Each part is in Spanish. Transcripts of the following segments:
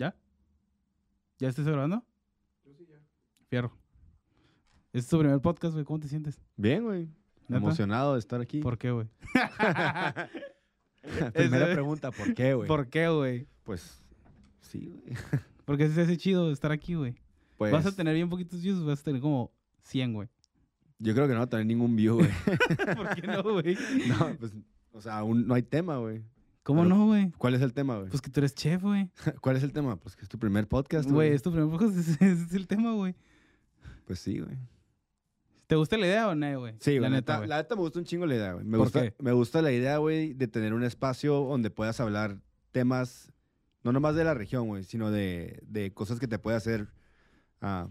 ¿Ya? ¿Ya estás grabando? Yo sí, ya. Fierro. Este es tu primer podcast, güey. ¿Cómo te sientes? Bien, güey. Emocionado de estar aquí. ¿Por qué, güey? Primera pregunta, ¿por qué, güey? ¿Por qué, güey? Pues, sí, güey. Porque se hace chido estar aquí, güey. Pues, Vas a tener bien poquitos views, vas a tener como 100, güey. yo creo que no va a tener ningún view, güey. ¿Por qué no, güey? no, pues, o sea, aún no hay tema, güey. ¿Cómo Pero- no, güey? ¿Cuál es el tema, güey? Pues que tú eres chef, güey. ¿Cuál es el tema? Pues que es tu primer podcast, Güey, es tu primer podcast, ese es el tema, güey. Pues sí, güey. ¿Te gusta la idea o no, güey? Sí, la güey. La neta, neta, güey. la neta me gusta un chingo la idea, güey. Me ¿Por gusta, qué? me gusta la idea, güey, de tener un espacio donde puedas hablar temas, no nomás de la región, güey, sino de, de cosas que te puede hacer. ah,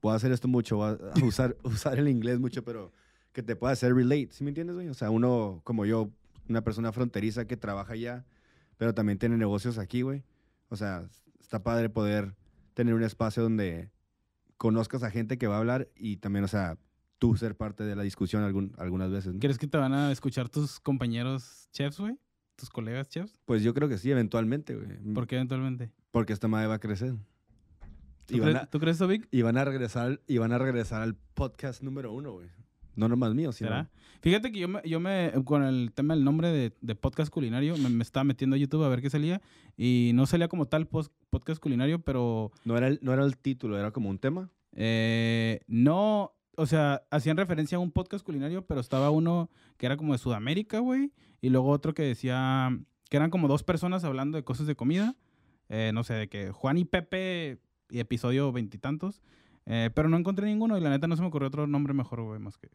puedo hacer esto mucho, voy a usar, usar el inglés mucho, pero que te pueda hacer relate, ¿sí me entiendes, güey? O sea, uno como yo, una persona fronteriza que trabaja allá, pero también tiene negocios aquí, güey. O sea, está padre poder tener un espacio donde conozcas a gente que va a hablar y también, o sea, tú ser parte de la discusión algún- algunas veces. ¿no? ¿Crees que te van a escuchar tus compañeros chefs, güey? ¿Tus colegas chefs? Pues yo creo que sí, eventualmente, güey. ¿Por qué eventualmente? Porque esta madre va a crecer. ¿Tú, Y a, ¿tú crees Vic? y van a regresar, y van a regresar al podcast número uno, güey. No nomás mío, sino... ¿Será? Fíjate que yo me, yo me, con el tema del nombre de, de podcast culinario, me, me estaba metiendo a YouTube a ver qué salía y no salía como tal podcast culinario, pero No era, el, no era el título, era como un tema. eh, no, o sea, hacían referencia a un podcast culinario, pero estaba uno que era como de Sudamérica, güey, y luego otro que decía que eran como dos personas hablando de cosas de comida, eh, no sé, de que Juan y Pepe, y episodio veintitantos, eh, pero no encontré ninguno y la neta no se me ocurrió otro nombre mejor, güey, más que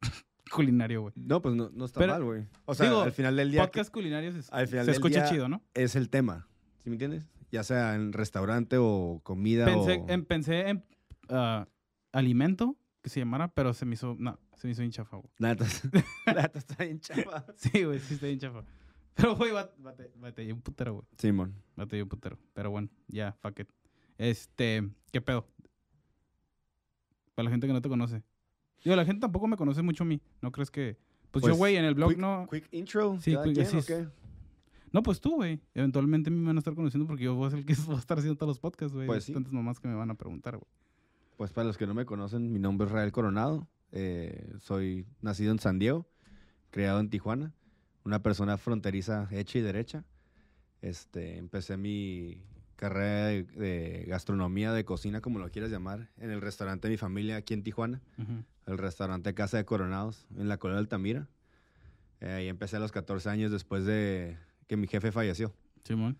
culinario, güey. No, pues no, no está Pero- mal, güey. O sea, digo, al final del día Podcast culinarios es- al final se del escucha día- chido, ¿no? es el tema. ¿Sí me entiendes? Ya sea en restaurante o comida Pensé o... en, pensé en ah, alimento que se llamara, pero se me hizo, no, se me hizo bien chafa, güey. La neta está bien chapa. Sí, güey, sí está bien chafa. Pero, güey, bate, bate, batallé un putero, güey. Simón. Batallé un putero. Pero bueno, ya, fuck it. Este, ¿qué pedo? Para la gente que no te conoce. Digo, la gente tampoco me conoce mucho a mí. ¿No crees que...? Pues, yo, Pues, güey, en el blog quick, no... Quick intro. Sí, ¿cada quick- quien, sí? No, pues tú, güey. Eventualmente me van a estar conociendo porque yo voy a ser el que voy a estar haciendo todos los podcasts, güey. Pues sí. Tantas mamás que me van a preguntar, güey. Pues para los que no me conocen, mi nombre es Rael Coronado. eh, soy nacido en San Diego, criado en Tijuana. Una persona fronteriza hecha y derecha. Este, empecé mi carrera de, de gastronomía, de cocina, como lo quieras llamar, en el restaurante de mi familia aquí en Tijuana. Ujú. El restaurante Casa de Coronados en la colonia Altamira. Eh, ahí empecé a los 14 años después de que mi jefe falleció. Simón.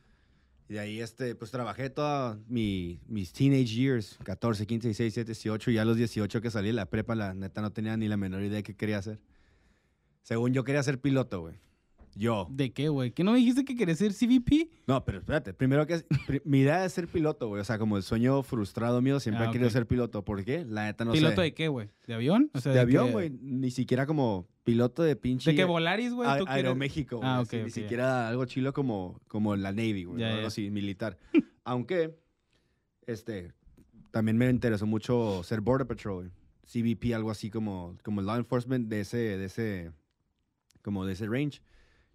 Y de ahí, este, pues trabajé toda mi, mis teenage years, 14, 15, 16, 17, 18. Ya a los 18 que salí de la prepa, la neta no tenía ni la menor idea de qué quería hacer. Según yo quería ser piloto, güey. Yo. ¿De qué, güey? ¿Qué no me dijiste que querías ser CVP? No, pero espérate. Primero que... mi idea es ser piloto, güey. O sea, como el sueño frustrado mío, siempre Ah, he querido ser piloto. ¿Por qué? La neta no ¿Piloto sé. de qué, güey? ¿De avión? O sea, de avión, que- güey. Ni siquiera como piloto de pinche... ¿De qué Volaris, güey? A- ¿Tú quieres- Aeroméxico. Ah, sí, ok, Ni siquiera algo chilo como, como la Navy, güey. Algo así, militar. Aunque, este, también me interesó mucho ser Border Patrol. CBP, algo así como, como law enforcement de ese, de ese, como de ese range.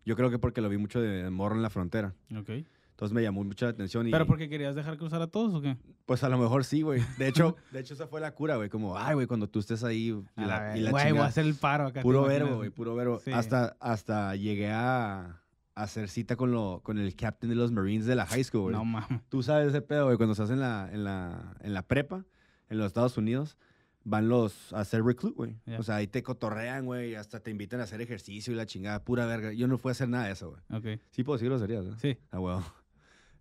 Yo creo que porque lo vi mucho de, morro en la frontera. Ok. Entonces me llamó mucho la atención y... ¿Pero porque querías dejar cruzar a todos o qué? Pues a lo mejor sí, güey. De hecho, de hecho esa fue la cura, güey. Como, ay, güey, cuando tú estés ahí y A la, y la Güey, voy a chingada". hacer el paro acá. ¿te Puro verbo, güey, puro verbo. Sí. Hasta, hasta llegué a, a hacer cita con, lo, con el captain de los Marines de la high school, güey. No mames. Tú sabes ese pedo, güey, cuando estás en la, en, la, en la prepa, en los Estados Unidos, van los a hacer recruit, güey. Ya. O sea, ahí te cotorrean, güey, hasta te invitan a hacer ejercicio y la chingada, pura verga. Yo no fui a hacer nada de eso, güey. Ok. Sí puedo decir groserías, ¿no? Sí. Ah, huevo.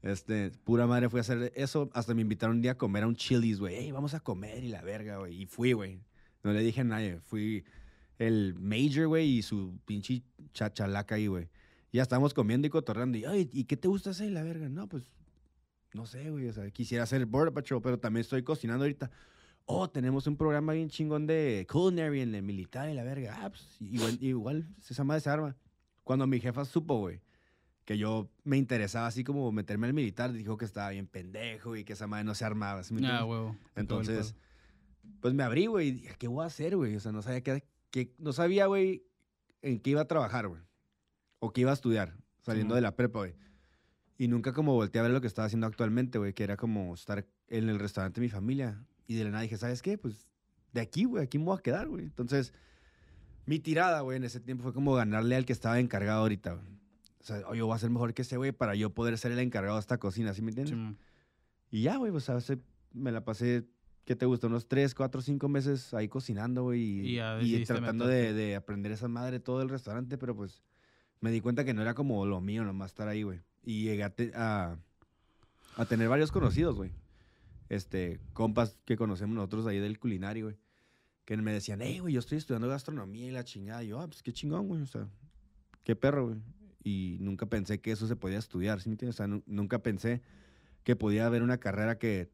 Este, pura madre, fui a hacer eso. Hasta me invitaron un día a comer a un Chili's, güey. Hey, vamos a comer y la verga, güey. Y fui, güey. No le dije a nadie. Fui el Major, güey, y su pinche chachalaca ahí, güey. Ya estábamos comiendo y cotorreando. Y, ay, ¿y qué te gusta hacer, la verga? No, pues, no sé, güey. O sea, quisiera hacer Border Patrol, pero también estoy cocinando ahorita. Oh, tenemos un programa bien chingón de culinary en el militar y la verga. Ah, pues, igual, igual esa madre se arma. Cuando mi jefa supo, güey, que yo me interesaba así como meterme al militar, dijo que estaba bien pendejo y que esa madre no se armaba. ¿sí me Ah, huevo. Entonces, pues me abrí, güey, y dije, ¿qué voy a hacer, güey? O sea, no sabía qué, qué- no sabía, güey, en qué iba a trabajar, güey. O qué iba a estudiar, saliendo de la prepa, güey. Y nunca como volteé a ver lo que estaba haciendo actualmente, güey, que era como estar en el restaurante de mi familia. Y de la nada dije, ¿sabes qué? Pues de aquí, güey, aquí me voy a quedar, güey. Entonces, mi tirada, güey, en ese tiempo fue como ganarle al que estaba encargado ahorita, güey. O sea, "Oye, yo voy a ser mejor que ese, güey, para yo poder ser el encargado de esta cocina, ¿sí me entiendes? Y ya, güey, pues a veces me la pasé, ¿qué te gusta? Unos 3, 4, 5 meses ahí cocinando, güey. Y Y, y tratando de, aprender esa madre todo el restaurante, pero pues me di cuenta que no era como lo mío nomás estar ahí, güey. Y llegué a, te- a, a tener varios conocidos, güey. Este, compas que conocemos nosotros ahí del culinario, güey. Que me decían, hey, güey, yo estoy estudiando gastronomía y la chingada. Y yo, ah, pues qué chingón, güey. O sea, qué perro, güey. Y nunca pensé que eso se podía estudiar, ¿sí me entiendes? O sea, nu- nunca pensé que podía haber una carrera que,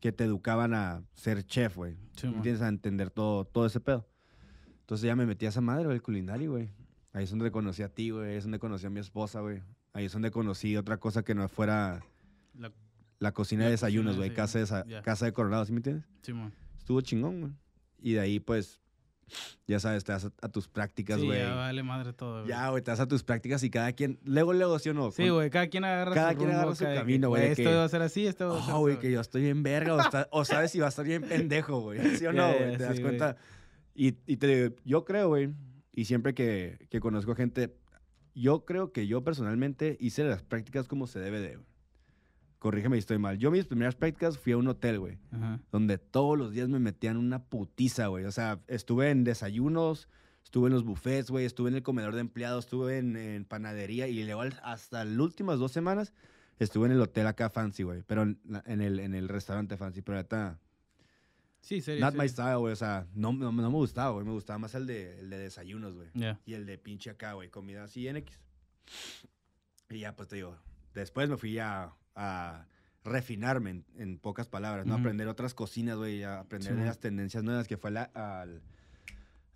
que te educaban a ser chef, güey. ¿sí me entiendes? A entender todo, todo ese pedo. Entonces ya me metí a esa madre, güey, el culinario, güey. Ahí es donde conocí a ti, güey. Ahí es donde conocí a mi esposa, güey. Ahí es donde conocí otra cosa que no fuera La- la cocina La de desayunos, de güey. Casa, de, casa de Coronado, ¿sí me entiendes? Simón. Estuvo chingón, güey. Y de ahí, pues, ya sabes, te das a, a tus prácticas, Sí, güey. ya vale madre todo, güey. Ya, güey, te das a tus prácticas y cada quien... Luego, luego, ¿sí o no? Sí, güey, cada quien agarra Cada su quien agarra su cada camino, güey, Esto va a ser así, esto va a ser Oh, güey, que yo estoy bien verga o, está- o sabes si va a estar bien pendejo, güey. ¿Sí o no, güey? Te das sí, cuenta. Y, y te, yo creo, güey, y siempre que, que conozco gente, yo creo que yo personalmente hice las prácticas como se debe de, güey. Corrígeme si estoy mal. Yo mis primeras prácticas fui a un hotel, güey, Ajá. donde todos los días me metían una putiza, güey. O sea, estuve en desayunos, estuve en los buffets, güey, estuve en el comedor de empleados, estuve en, en panadería y luego hasta las últimas dos semanas estuve en el hotel acá fancy, güey. Pero en, en el, en el restaurante fancy, pero ahorita... Sí, serio. Not my style, güey. O sea, no, no, no me gustaba, güey. Me gustaba más el de, el de desayunos, güey. Ya. Y el de pinche acá, güey. Comida así en X. Y ya, pues te digo. Después me fui a, a refinarme en, en pocas palabras, ¿no? Aprender otras cocinas, güey. Aprender de las tendencias nuevas que fue la- al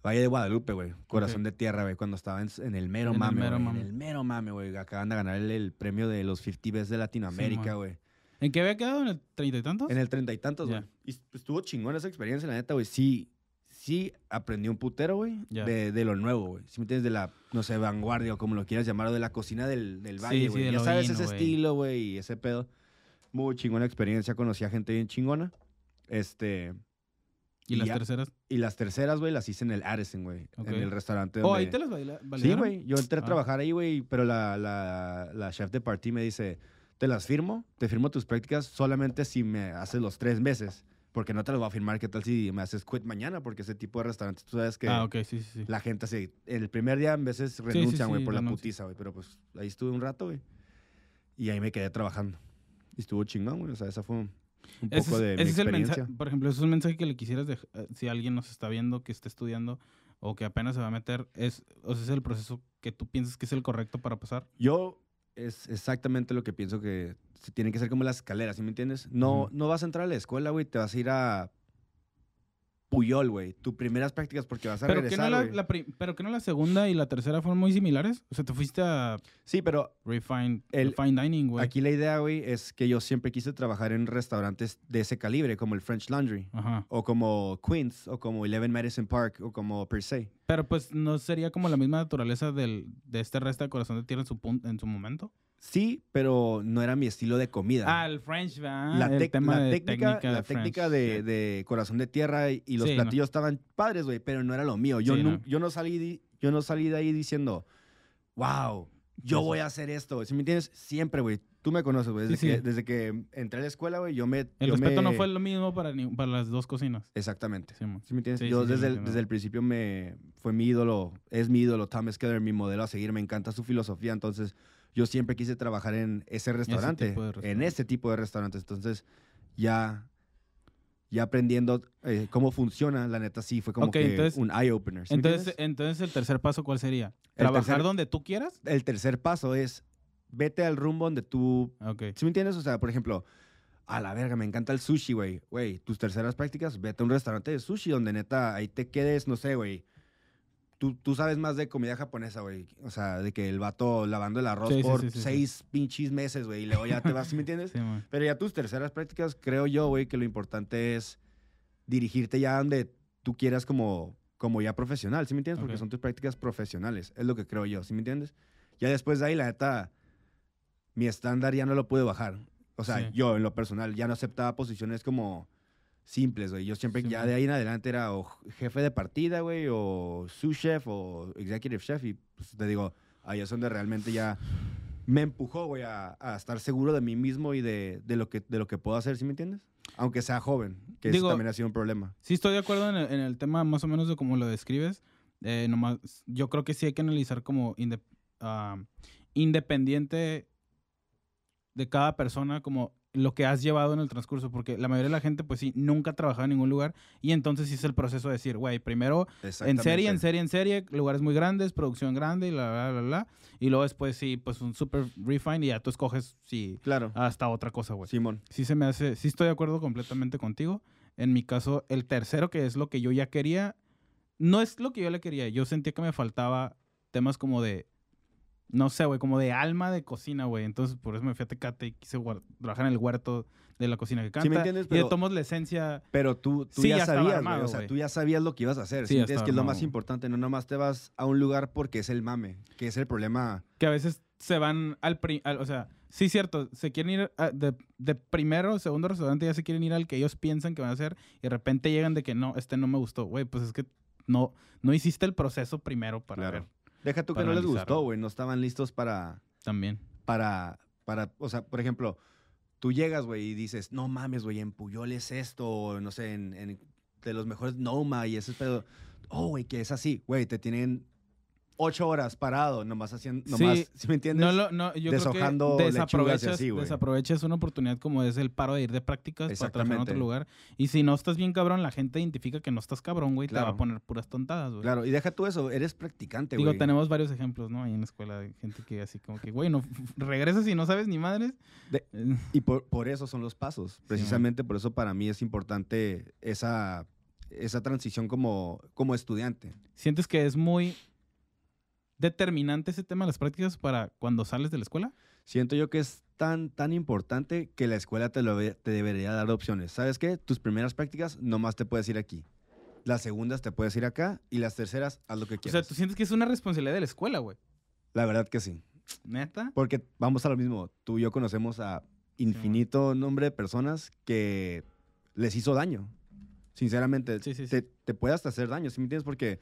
Valle de Guadalupe, güey. Corazón de tierra, güey. Cuando estaba en, en el mero En el mame, mero güey. mame. En el mero mame, güey. Acaban de ganar el, el premio de los 50 Best de Latinoamérica, güey. ¿En qué había quedado? ¿En el treinta y tantos? En el treinta y tantos, güey. Y est- estuvo chingón esa experiencia, la neta, güey. Sí, sí aprendí un putero, güey, Ya. de, de lo nuevo, güey. Si me entiendes, de la, no sé, vanguardia o como lo quieras llamar, o de la cocina del, del Sí, valle, sí, güey. de ya lo sabes vino, ese güey. estilo, güey, y ese pedo. Muy chingona experiencia. Conocí a gente bien chingona. Este... ¿Y y las ya- terceras? Y las terceras, güey, las hice en el Addison, güey. Ok. En el restaurante Oh, donde... ahí te las baila- Sí, güey. Yo entré a Ah. trabajar ahí, güey, pero la, la, la chef de party me dice, te las firmo, te firmo tus prácticas solamente si me haces los tres meses, porque no te las voy a firmar. ¿Qué tal si me haces quit mañana? Porque ese tipo de restaurantes, tú sabes que Ah, ok, sí, sí, sí. la gente se... El primer día a veces renuncian, güey, por la putiza, güey. Pero pues ahí estuve un rato, güey. Y ahí me quedé trabajando. Y estuvo chingón, güey. O sea, esa fue un, un Ese poco es, de ese mi es el experiencia. mensaje, por ejemplo, ese es un mensaje que le quisieras dejar, si alguien nos está viendo que esté estudiando o que apenas se va a meter, es, o sea, es el proceso que tú piensas que es el correcto para pasar. Yo es exactamente lo que pienso que se tiene que ser como las escaleras, ¿sí me entiendes? No, no vas a entrar a la escuela, güey, te vas a ir a Puyol, güey. Tus primeras prácticas porque vas a Pero que, regresar, no la, güey. la pri- pero que no la segunda y la tercera fueron muy similares. O sea, te fuiste a Sí, pero Refine, El- Fine Dining, güey. aquí la idea, güey, es que yo siempre quise trabajar en restaurantes de ese calibre, como el French Laundry, Ajá. o como Queens, o como Eleven Madison Park, o como Per Se. Pero pues no sería como la misma naturaleza del, de este resto de corazón de tierra en su, en su momento. Sí, pero no era mi estilo de comida. Ah, el French, ¿verdad? la, el tema la de técnica, la técnica de, corazón de tierra y, y los Sí, no. platillos estaban padres, güey, pero no era lo mío. Yo, Sí, no. yo, no salí, yo no salí de ahí diciendo, wow, yo voy a hacer esto. Si me entiendes, siempre, güey. Tú me conoces, güey. Desde, Sí, que, desde que entré a la escuela, güey, yo me... El yo respeto no fue lo mismo para, ni- para las dos cocinas. Exactamente. Sí, mo. ¿Sí me entiendes? Yo el, desde el principio me fue mi ídolo, es mi ídolo, Thomas Keller, mi modelo a seguir. Me encanta su filosofía. Entonces, yo siempre quise trabajar en ese restaurante, de en ese tipo de restaurantes. Entonces, ya, ya aprendiendo eh, cómo funciona, la neta sí fue como que entonces- un eye opener. ¿sí me Entonces, entonces, el tercer paso, ¿cuál sería? ¿Trabajar tercer- donde tú quieras? el tercer paso es vete al rumbo donde tú Ok. ¿Sí me entiendes? O sea, por ejemplo, a la verga, me encanta el sushi, güey. Güey, tus terceras prácticas, vete a un restaurante de sushi donde neta ahí te quedes, no sé, güey. Tú, tú sabes más de comida japonesa, güey. O sea, de que el vato lavando el arroz Sí, por sí, sí, sí. seis pinches meses, güey. Y luego ya te vas, ¿sí me entiendes? Pero ya tus terceras prácticas, creo yo, güey, que lo importante es dirigirte ya donde tú quieras como, como ya profesional, ¿sí me entiendes? Porque son tus prácticas profesionales, es lo que creo yo, ¿sí me entiendes? Ya después de ahí, la neta, mi estándar ya no lo pude bajar. O sea, yo en lo personal ya no aceptaba posiciones como simples, güey. Yo siempre, Sí, ya man. de ahí en adelante era o jefe de partida, güey, o sous chef, o executive chef. Y pues te digo, ahí es donde realmente ya me empujó, güey, a, a estar seguro de mí mismo y de, de lo, que, de lo que puedo hacer, ¿sí me entiendes? Aunque sea joven, que Digo- eso también ha sido un problema. Sí, estoy de acuerdo en el, en el tema más o menos de cómo lo describes. Eh, nomás, yo creo que sí hay que analizar como inde- ah, independiente de cada persona, como lo que has llevado en el transcurso, porque la mayoría de la gente, pues sí, nunca ha trabajado en ningún lugar, y entonces sí es el proceso de decir, güey, primero en serie, en serie, en serie, lugares muy grandes, producción grande, y la, la, la, la, y luego después sí, pues un super refine, y ya tú escoges, sí, Claro, hasta otra cosa, güey Simón. sí se me hace, sí estoy de acuerdo completamente contigo. En mi caso, el tercero, que es lo que yo ya quería, no es lo que yo le quería. Yo sentía que me faltaba temas como de, no sé, güey, como de alma de cocina, güey. Entonces, por eso me fui a Tecate y quise trabajar en el huerto de la cocina que canta. Sí me entiendes, Y pero- de tomos la esencia. Pero tú, tú Sí, ya sabías, armado, O sea, tú ya sabías lo que ibas a hacer. Sí, ¿sí ya me entiendes? Que es lo más importante. No nomás te vas a un lugar porque es el mame, que es el problema. que a veces se van al, pri- al- o sea, sí cierto, se quieren ir a- de, de primero o segundo restaurante, ya se quieren ir al que ellos piensan que van a hacer y de repente llegan de que no, este no me gustó, güey, pues es que no, no hiciste el proceso primero para Claro. ver Deja tú que no les gustó, güey. No estaban listos para, también. para, para, o sea, por ejemplo, tú llegas, güey, y dices, no mames, güey, en Puyol es esto, o no sé, en, en- de los mejores Noma y ese pedo. Oh, güey, que es así, güey, te tienen ocho horas parado, nomás haciendo, Sí, nomás, ¿sí me entiendes? No, lo- no, yo Deshojando creo que desaprovechas, así, güey. desaprovechas una oportunidad como es el paro de ir de prácticas para trabajar en otro lugar. Y si no estás bien cabrón, la gente identifica que no estás cabrón, güey, te va a poner puras tontadas, güey. Claro, y deja tú eso, eres practicante, Digo, güey. tenemos varios ejemplos, ¿no? Ahí en la escuela de gente que así como que, güey, no regresas y no sabes ni madres. De- Y por, por eso son los pasos. Precisamente por eso para mí es importante esa, esa transición como, como estudiante. ¿Sientes que es muy determinante ese tema de las prácticas para cuando sales de la escuela? Siento yo que es tan, tan importante que la escuela te, lo, te debería dar opciones. ¿Sabes qué? Tus primeras prácticas nomás te puedes ir aquí. Las segundas te puedes ir acá y las terceras haz lo que O sea, quieras. tú sientes que es una responsabilidad de la escuela, güey. La verdad que sí. ¿Neta? Porque vamos a lo mismo. Tú y yo conocemos a infinito nombre de personas que les hizo daño. Sinceramente, Sí, sí, sí. Te, te puede hasta hacer daño, ¿sí me entiendes? Porque,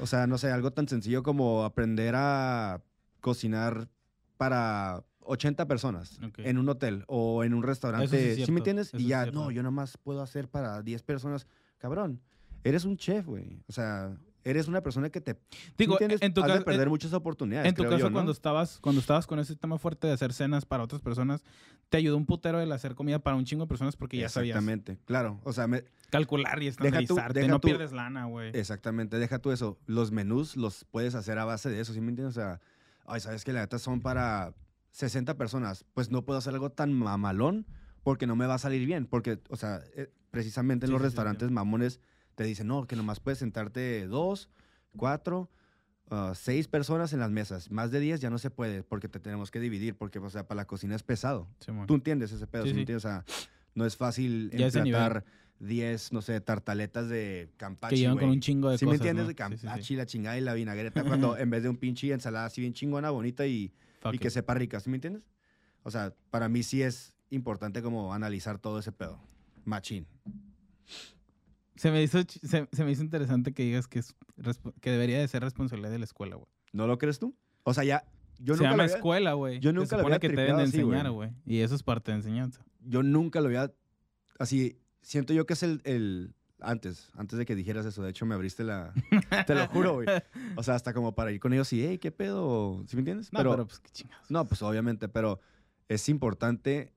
o sea, no sé, algo tan sencillo como aprender a cocinar para 80 personas en un hotel o en un restaurante, es ¿sí, cierto, me entiendes? eso Y ya, no, yo nomás puedo hacer para 10 personas. Cabrón, eres un chef, güey. O sea, eres una persona que te... ¿sí Digo, entiendes? en tu Has de perder en- muchas oportunidades, En tu creo caso, yo, ¿no? cuando estabas, cuando estabas con ese tema fuerte de hacer cenas para otras personas, te ayudó un putero el hacer comida para un chingo de personas porque ya sabías Exactamente, claro. O sea, me- calcular y estandarizarte. deja no tú- pierdes lana, güey. Exactamente, deja tú eso. Los menús los puedes hacer a base de eso, ¿sí me entiendes? O sea, ay, sabes que la neta son para 60 personas. Pues no puedo hacer algo tan mamalón porque no me va a salir bien. Porque, o sea, eh, precisamente en Sí, los sí, restaurantes sí. mamones te dicen, no, que nomás puedes sentarte dos, cuatro, ah, seis personas en las mesas. Más de 10 ya no se puede porque te tenemos que dividir. Porque, o sea, para la cocina es pesado. Simón. Tú entiendes ese pedo, Sí, ¿sí me sí. entiendes? O sea, no es fácil emplatar 10, no sé, tartaletas de campachi, que llevan con un chingo de ¿Sí me cosas. entiendes? ¿no? De Sí, sí, sí. campachi, la chingada y la vinagreta, cuando en vez de un pinche ensalada así bien chingona, bonita y, Fuck y que sepa rica, ¿sí me entiendes? O sea, para mí sí es importante como analizar todo ese pedo. Machín. Se me hizo, se, se me hizo interesante que digas que, es que debería de ser responsabilidad de la escuela, güey. ¿No lo crees tú? O sea, ya, yo Se nunca, llama lo había, escuela, güey. yo Se nunca lo supone había que te deben de enseñar, güey. Y eso es parte de enseñanza. yo nunca lo había, así, siento yo que es el, el, antes, antes de que dijeras eso, de hecho me abriste la, te lo juro, güey. O sea, hasta como para ir con ellos y, hey, ¿qué pedo? ¿Sí me entiendes? No, pero, pues qué chingados. No, pues obviamente, pero es importante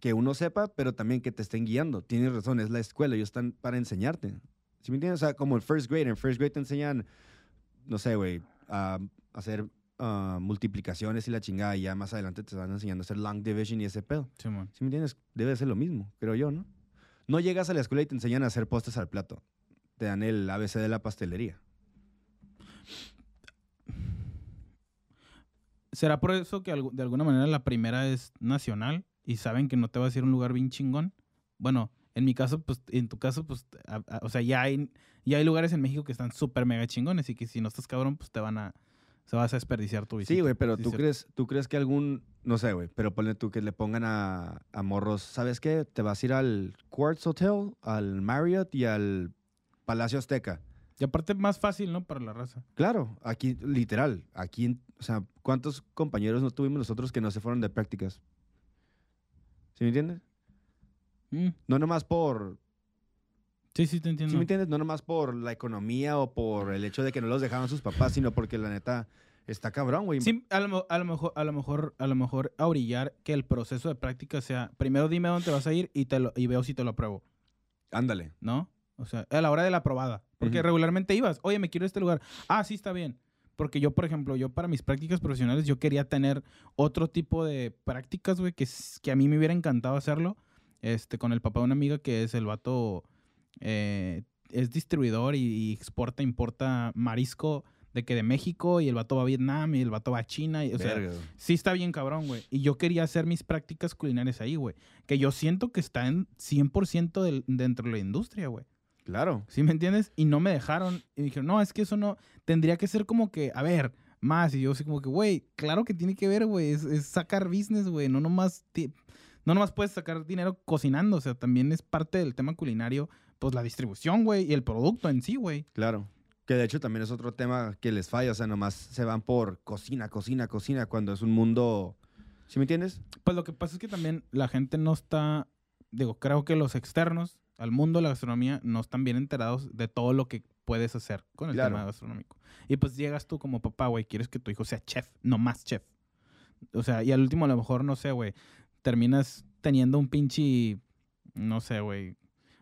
que uno sepa, pero también que te estén guiando. Tienes razón, es la escuela, ellos están para enseñarte. ¿Sí me entiendes? O sea, como el first grade, en first grade te enseñan, no sé, güey, a hacer ah, multiplicaciones y la chingada, y ya más adelante te van enseñando a hacer long division y ese pedo. Simón. ¿Sí me entiendes? Debe ser lo mismo, creo yo, ¿no? No llegas a la escuela y te enseñan a hacer postres al plato. Te dan el ABC de la pastelería. ¿Será por eso que de alguna manera la primera es nacional y saben que no te vas a ir a un lugar bien chingón? Bueno, en mi caso, pues, en tu caso, pues, a- a- o sea, ya hay, ya hay lugares en México que están súper mega chingones y que si no estás cabrón, pues te van a se vas a desperdiciar tu visita. Sí, güey, pero Sí, ¿tú, cierto. crees, ¿tú crees que algún, no sé, güey, pero ponle tú que le pongan a, a morros, ¿sabes qué? Te vas a ir al Quartz Hotel, al Marriott y al Palacio Azteca. Y aparte más fácil, ¿no? Para la raza. Claro, aquí, literal, aquí, o sea, ¿cuántos compañeros no tuvimos nosotros que no se fueron de prácticas? ¿Sí me entiendes? Mm, No nomás por, Sí, sí, te ¿sí entiendo. me entiendes? No nomás por la economía o por el hecho de que no los dejaban sus papás, sino porque la neta está cabrón, güey. Sí, a lo, a lo mejor, a lo mejor, a lo mejor a orillar que el proceso de práctica sea, primero dime a dónde vas a ir y te lo, y veo si te lo apruebo, Ándale. ¿no? O sea, a la hora de la aprobada. Porque regularmente ibas, oye, me quiero a este lugar. Ah, sí, está bien. Porque yo, por ejemplo, yo para mis prácticas profesionales, yo quería tener otro tipo de prácticas, güey, que, a mí me hubiera encantado hacerlo. Este, con el papá de una amiga que es el vato, eh, es distribuidor y, y exporta, importa marisco de que de México y el vato va a Vietnam y el vato va a China. Y, o sea, Verga, sí está bien cabrón, güey. Y yo quería hacer mis prácticas culinarias ahí, güey. Que yo siento que está en 100% del- dentro de la industria, güey. Claro. ¿Sí me entiendes? Y no me dejaron. Y dijeron, no, es que eso no. Tendría que ser como que, a ver, más. Y yo así como que, güey, claro que tiene que ver, güey. Es, es sacar business, güey. No nomás, ti- no nomás puedes sacar dinero cocinando. O sea, también es parte del tema culinario, pues la distribución, güey. Y el producto en sí, güey. Claro. Que de hecho también es otro tema que les falla. O sea, nomás se van por cocina, cocina, cocina, cuando es un mundo. ¿Sí me entiendes? Pues lo que pasa es que también la gente no está, digo, creo que los externos al mundo de la gastronomía no están bien enterados de todo lo que puedes hacer con el Claro. tema gastronómico. Y pues llegas tú como papá, güey, quieres que tu hijo sea chef, no más chef. O sea, y al último a lo mejor, no sé, güey, terminas teniendo un pinche, no sé, güey,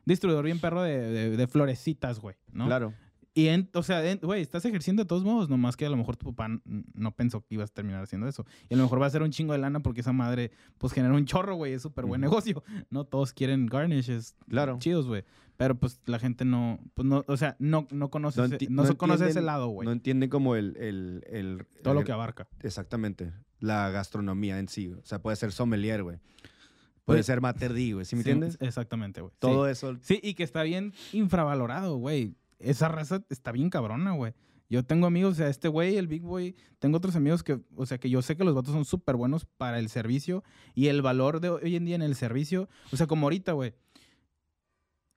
distribuidor bien perro de, de- de florecitas, güey, ¿no? Claro. Y, en- o sea, güey, estás ejerciendo de todos modos, nomás que a lo mejor tu papá no pensó que ibas a terminar haciendo eso. Y a lo mejor va a ser un chingo de lana porque esa madre, pues, genera un chorro, güey, es súper buen negocio. No todos quieren garnishes Claro. chidos, güey. Pero, pues, la gente no, pues, no, o sea, no, no conoce, No ese, enti- no no se conoce ese lado, güey. No entienden como el... el, el- todo lo que abarca. Exactamente. La gastronomía en sí. O sea, puede ser sommelier, güey. Puede ser materdí, güey. ¿Sí me Sí, entiendes? Exactamente, güey. Todo sí. eso. Sí, y que está bien infravalorado, güey. Esa raza está bien cabrona, güey. Yo tengo amigos, o sea, este güey, el Big Boy, tengo otros amigos que, o sea, que yo sé que los vatos son súper buenos para el servicio y el valor de hoy en día en el servicio, o sea, como ahorita, güey,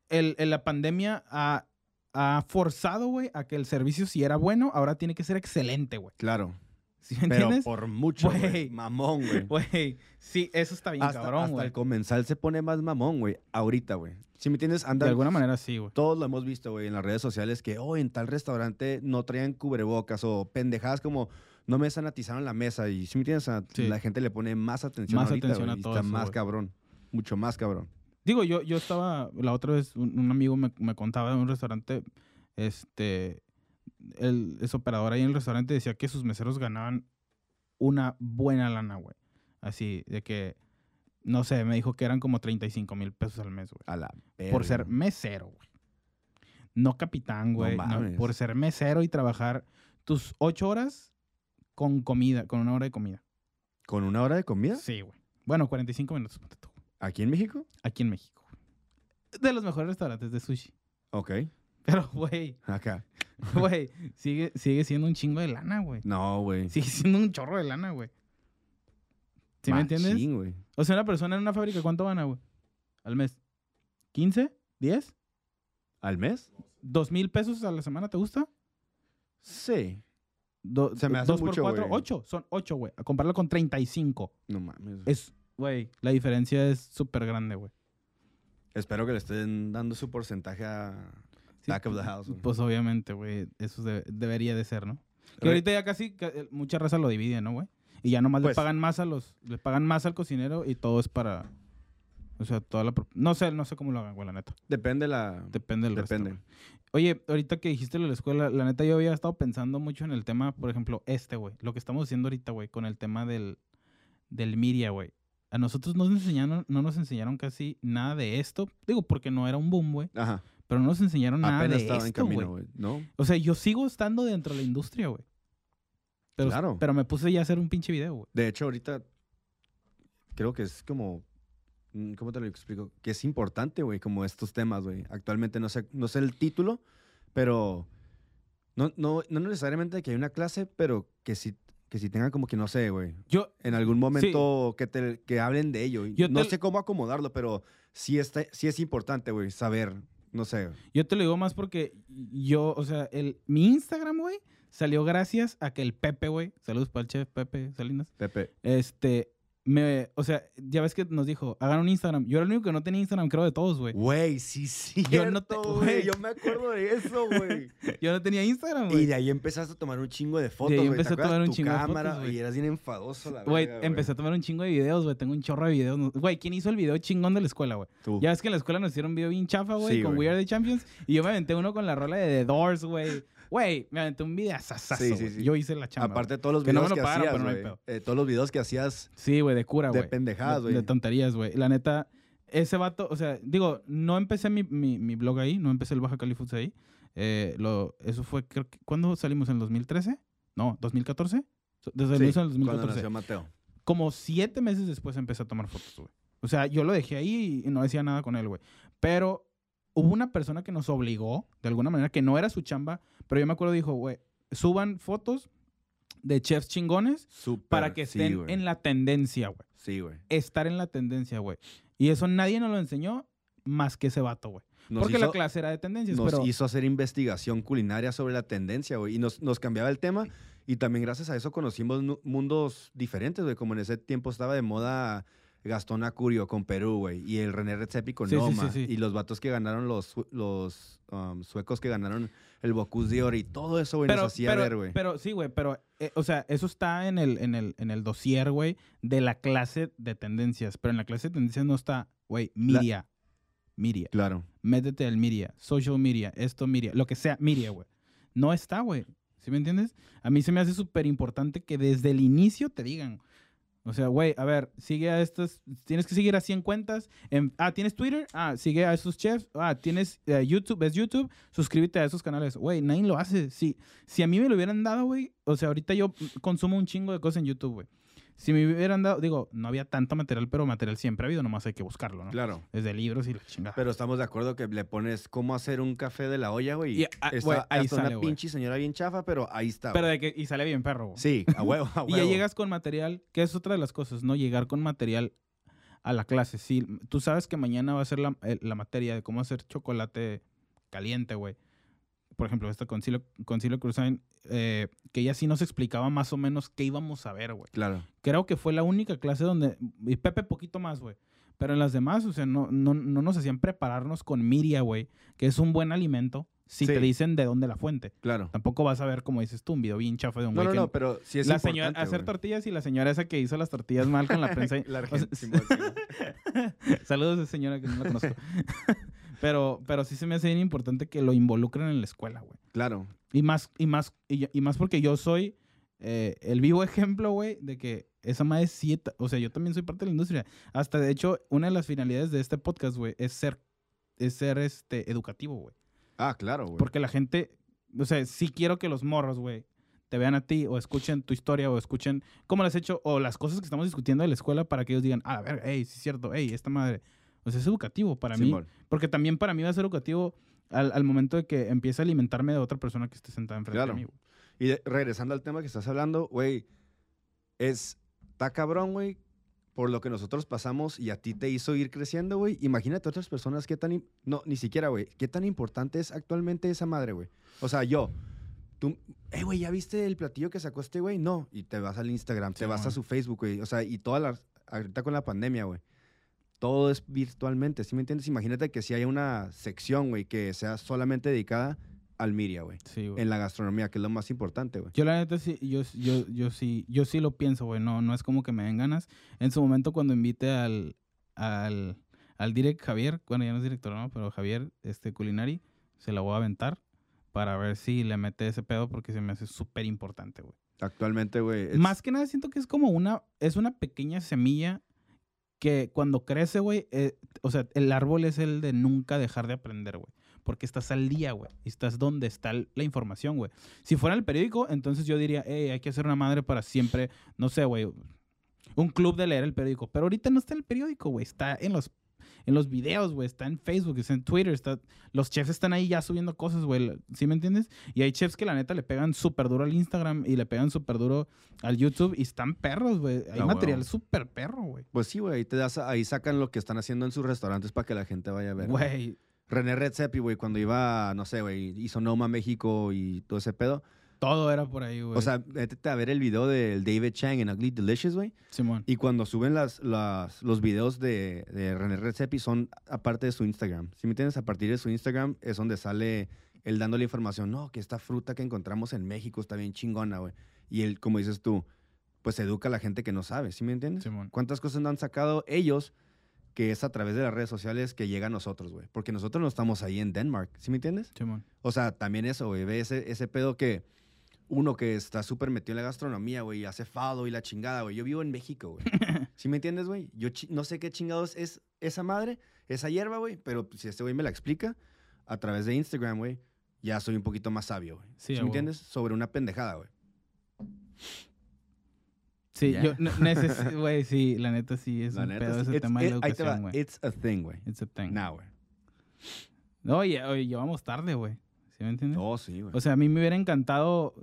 el, la pandemia ha, ha forzado, güey, a que el servicio, si era bueno, ahora tiene que ser excelente, güey. Claro. ¿Sí me Pero entiendes? por mucho, güey. Mamón, güey. Güey, sí, eso está bien Hasta, cabrón, hasta güey. el comensal se pone más mamón, güey. Ahorita, güey. ¿Sí me entiendes? De Anda, alguna manera sí, güey. Todos lo hemos visto, güey, en las redes sociales que, oh, en tal restaurante no traían cubrebocas o pendejadas como no me sanitizaron la mesa. Y si me entiendes, Sí. la gente le pone más atención Más ahorita, atención a y todo está eso, más cabrón. Mucho más cabrón. Digo, yo, yo estaba, la otra vez, un, un amigo me, me contaba de un restaurante, este, el, ese operador ahí en el restaurante decía que sus meseros ganaban una buena lana, güey. Así, de que, no sé, me dijo que eran como 35 mil pesos al mes, güey. A la Por ser mesero, güey. No capitán, güey. no, por ser mesero y trabajar tus ocho horas con comida, con una hora de comida. ¿Con una hora de comida? Sí, güey. Bueno, 45 minutos, ponte tú, ¿Aquí en México? aquí en México. De los mejores restaurantes de sushi. Ok. Pero, güey, Acá. güey, sigue, sigue siendo un chingo de lana, güey. No, güey. Sigue siendo un chorro de lana, güey. ¿Sí me entiendes? Güey. O sea, una persona en una fábrica, ¿cuánto gana, güey? Al mes. ¿15? ¿10? ¿Al mes? ¿Dos mil pesos a la semana te gusta? Sí. Do- Se me hace dos por mucho, cuatro, güey. ocho. Son ocho, güey. A compararlo con 35. No mames. Es, güey, la diferencia es súper grande, güey. Espero que le estén dando su porcentaje a Sí, Back of the House. güey. Pues obviamente, güey, eso de- debería de ser, ¿no? Que ahorita ya casi ca- eh, mucha raza lo divide, ¿no, güey? Y ya nomás le Pues- pagan más a los, le pagan más al cocinero y todo es para, o sea, toda la, no sé, no sé cómo lo hagan, güey, la neta. Depende la... Depende del resto, Depende. güey. Oye, ahorita que dijiste lo de la escuela, la neta yo había estado pensando mucho en el tema, por ejemplo, este, güey, lo que estamos haciendo ahorita, güey, con el tema del, del media, güey. A nosotros nos enseñaron, no nos enseñaron casi nada de esto, digo, porque no era un boom, güey, Ajá. Pero no nos enseñaron nada Apenas de estaba en esto, güey. camino, güey. ¿No? O sea, yo sigo estando dentro de la industria, güey. Pero, Claro. pero me puse ya a hacer un pinche video, güey. De hecho, ahorita creo que es como... mm, ¿Cómo te lo explico? Que es importante, güey, como estos temas, güey. Actualmente no sé, no sé el título, pero No, no, no necesariamente que hay una clase, pero que sí, que sí tengan como que, no sé, güey. Yo, En algún momento que, te, que hablen de ello. Yo no te- sé cómo acomodarlo, pero sí, está, sí es importante, güey, saber, no sé. yo te lo digo más porque yo, o sea, el, mi Instagram, güey, salió gracias a que el Pepe, güey, saludos para el chef Pepe Salinas, Pepe. este, me, o sea, ya ves que nos dijo, hagan un Instagram. Yo era el único que no tenía Instagram, creo, de todos, güey. Güey, sí, sí. Yo no te- güey. Yo me acuerdo de eso, güey. Yo no tenía Instagram, y güey. de ahí empezaste a tomar un chingo de fotos, güey. ¿Te empecé a tomar un chingo de cámara, fotos, güey. Y eras bien enfadoso, la Güey, empecé a tomar un chingo de videos, güey. Tengo un chorro de videos. Güey, ¿quién hizo el video chingón de la escuela, güey? Tú. Ya ves que en la escuela nos hicieron un video bien chafa, güey, Sí, con. We Are the Champions. Y yo me aventé uno con la rola de The Doors, güey. Güey, me aventé un video Sí, sí, sí. Yo hice la chamba. Aparte de todos los Que no me videos lo que pagaron, hacías, pero no hay pedo. Eh, todos los videos que hacías Sí, güey, de cura, de güey. pendejadas, De- De güey. tonterías, güey. La neta, ese vato, o sea, digo, no empecé mi, mi, mi blog ahí, no empecé el Baja Califuts ahí. Eh, lo, eso fue, creo que, ¿cuándo salimos? ¿En el 2013? No, ¿2014? So- Desde el inicio del cuando 2014. nació Mateo. Como siete meses después empecé a tomar fotos, güey. O sea, yo lo dejé ahí y no decía nada con él, güey. Pero hubo una persona que nos obligó, de alguna manera, que no era su chamba, pero yo me acuerdo, dijo, güey, suban fotos de chefs chingones para que estén en la tendencia, güey. Sí, güey. Estar en la tendencia, güey. Y eso nadie nos lo enseñó más que ese vato, güey. Nos Porque hizo- la clase era de tendencias, nos pero... hizo hacer investigación culinaria sobre la tendencia, güey. Y nos, nos cambiaba el tema. Y también gracias a eso conocimos mundos diferentes, güey. Como en ese tiempo estaba de moda Gastón Acurio con Perú, güey. Y el René Redzepi con Sí, Noma. sí, sí. Y los vatos que ganaron, los, um, suecos que ganaron el Bocuse d'Or. Y todo eso, güey, pero, nos hacía pero, ver, güey. pero sí, güey, pero, eh, o sea, eso está en el, en el, en el dossier, güey, de la clase de tendencias. Pero en la clase de tendencias no está, güey, media. Media. Claro. Métete al media, social media, esto media, lo que sea, media, güey. No está, güey. ¿Sí me entiendes? A mí se me hace súper importante que desde el inicio te digan. O sea, güey, a ver, sigue a estas, tienes que seguir a 100 cuentas. en- ah, ¿tienes Twitter? Ah, sigue a esos chefs. Ah, ¿tienes eh, YouTube? ¿Ves YouTube? Suscríbete a esos canales. Güey, nadie lo hace. Si, si a mí me lo hubieran dado, güey, o sea, ahorita yo consumo un chingo de cosas en YouTube, güey. Si me hubieran dado, digo, no había tanto material, pero material siempre ha habido, nomás hay que buscarlo, ¿no? Claro. Desde libros y la chingada. Pero estamos de acuerdo que le pones cómo hacer un café de la olla, güey. Y, ah, está güey, ahí hasta sale, una güey. pinche señora bien chafa, pero ahí está. Pero de que, y sale bien perro, güey. Sí, a huevo, a Y ya huevo. llegas con material, que es otra de las cosas, ¿no? Llegar con material a la clase. Sí, tú sabes que mañana va a ser la, el- la materia de cómo hacer chocolate caliente, güey. Por ejemplo, esta con Silo, con Silo eh, que ella sí nos explicaba más o menos qué íbamos a ver, güey. Claro. Creo que fue la única clase donde, y Pepe poquito más, güey. Pero en las demás, o sea, no, no, no nos hacían prepararnos con miria, güey, que es un buen alimento si Sí. te dicen de dónde la fuente. Claro. Tampoco vas a ver, como dices tú, un video bien chafa de un No, güey no, que- no, pero sí es la señora hacer güey. tortillas y la señora esa que hizo las tortillas mal con la prensa. La. Saludos a esa señora que no la conozco. pero, pero sí se me hace bien importante que lo involucren en la escuela, güey. Claro. Y más, y más, y, y más porque yo soy eh, el vivo ejemplo, güey, de que esa madre sí, o sea, yo también soy parte de la industria. Hasta de hecho, una de las finalidades de este podcast, güey, es ser, es ser este, educativo, güey. Ah, claro, güey. Porque la gente, o sea, sí quiero que los morros, güey, te vean a ti o escuchen tu historia o escuchen cómo lo has hecho o las cosas que estamos discutiendo de la escuela para que ellos digan, ah, a ver, hey, sí es cierto, hey, esta madre. O sea, es educativo para mí. Porque también para mí va a ser educativo al, al momento de que empiece a alimentarme de otra persona que esté sentada enfrente Claro. de mí. güey. Y de- regresando al tema que estás hablando, güey, es, está cabrón, güey, por lo que nosotros pasamos y a ti te hizo ir creciendo, güey. Imagínate otras personas qué tan, no, ni siquiera, güey, qué tan importante es actualmente esa madre, güey. O sea, yo, tú, eh, güey, ¿ya viste el platillo que sacó este güey? No, y te vas al Instagram, te vas a su Facebook, güey. O sea, y todas las, ahorita con la pandemia, güey. Todo es virtualmente, ¿sí me entiendes? Imagínate que si hay una sección, güey, que sea solamente dedicada al Miria, güey. Sí, güey. En la gastronomía, que es lo más importante, güey. Yo la neta sí, yo, yo, yo sí, yo sí lo pienso, güey. No, no es como que me den ganas. En su momento cuando invite al, al, al direct Javier, bueno, ya no es director, ¿no? Pero Javier, este culinari, se la voy a aventar para ver si le mete ese pedo porque se me hace súper importante, güey. Actualmente, güey. Más que nada siento que es como una, es una pequeña semilla que cuando crece, güey, eh, o sea, el árbol es el de nunca dejar de aprender, güey. Porque estás al día, güey. Y estás donde está la información, güey. Si fuera el periódico, entonces yo diría, hey, hay que hacer una madre para siempre, no sé, güey, un club de leer el periódico. Pero ahorita no está en el periódico, güey. Está en los, en los videos, güey. Está en Facebook, está en Twitter. Está, los chefs están ahí ya subiendo cosas, güey. ¿Sí me entiendes? Y hay chefs que la neta le pegan súper duro al Instagram y le pegan súper duro al YouTube y están perros, güey. Hay Ah, material súper perro, güey. Pues sí, güey, ahí, te das, ahí sacan lo que están haciendo en sus restaurantes para que la gente vaya a ver. Güey. René Redzepi, güey, cuando iba, no sé, güey, hizo Noma México y todo ese pedo. Todo era por ahí, güey. O sea, métete a ver el video del David Chang en Ugly Delicious, güey. Simón. Y cuando suben las, las- los videos de, de René Redzepi son aparte de su Instagram. Si me entiendes? A partir de su Instagram es donde sale él dando la información. No, que esta fruta que encontramos en México está bien chingona, güey. Y él, como dices tú, pues educa a la gente que no sabe. ¿Sí me entiendes? Simón. ¿Cuántas cosas no han sacado ellos que es a través de las redes sociales que llega a nosotros, güey? Porque nosotros no estamos ahí en Denmark. ¿Sí me entiendes? Simón. O sea, también eso, güey. Ve ese, ese pedo que uno que está súper metido en la gastronomía, güey, y hace fado y la chingada, güey. Yo vivo en México, güey. ¿Sí me entiendes, güey? Yo no sé qué chingados es esa madre, esa hierba, güey, pero si este güey me la explica a través de Instagram, güey, ya soy un poquito más sabio, güey. Sí, ¿Sí, a me entiendes? Sobre una pendejada, güey. Sí, yo güey, sí, la neta sí es La un neta, pedo sí. ese It's- tema de la it- te va. educación, güey. It's a thing, güey. It's a thing. Nah, güey. No, oye, oye, llevamos tarde, güey. ¿Sí me entiendes? Oh, sí, güey. O sea, a mí me hubiera encantado.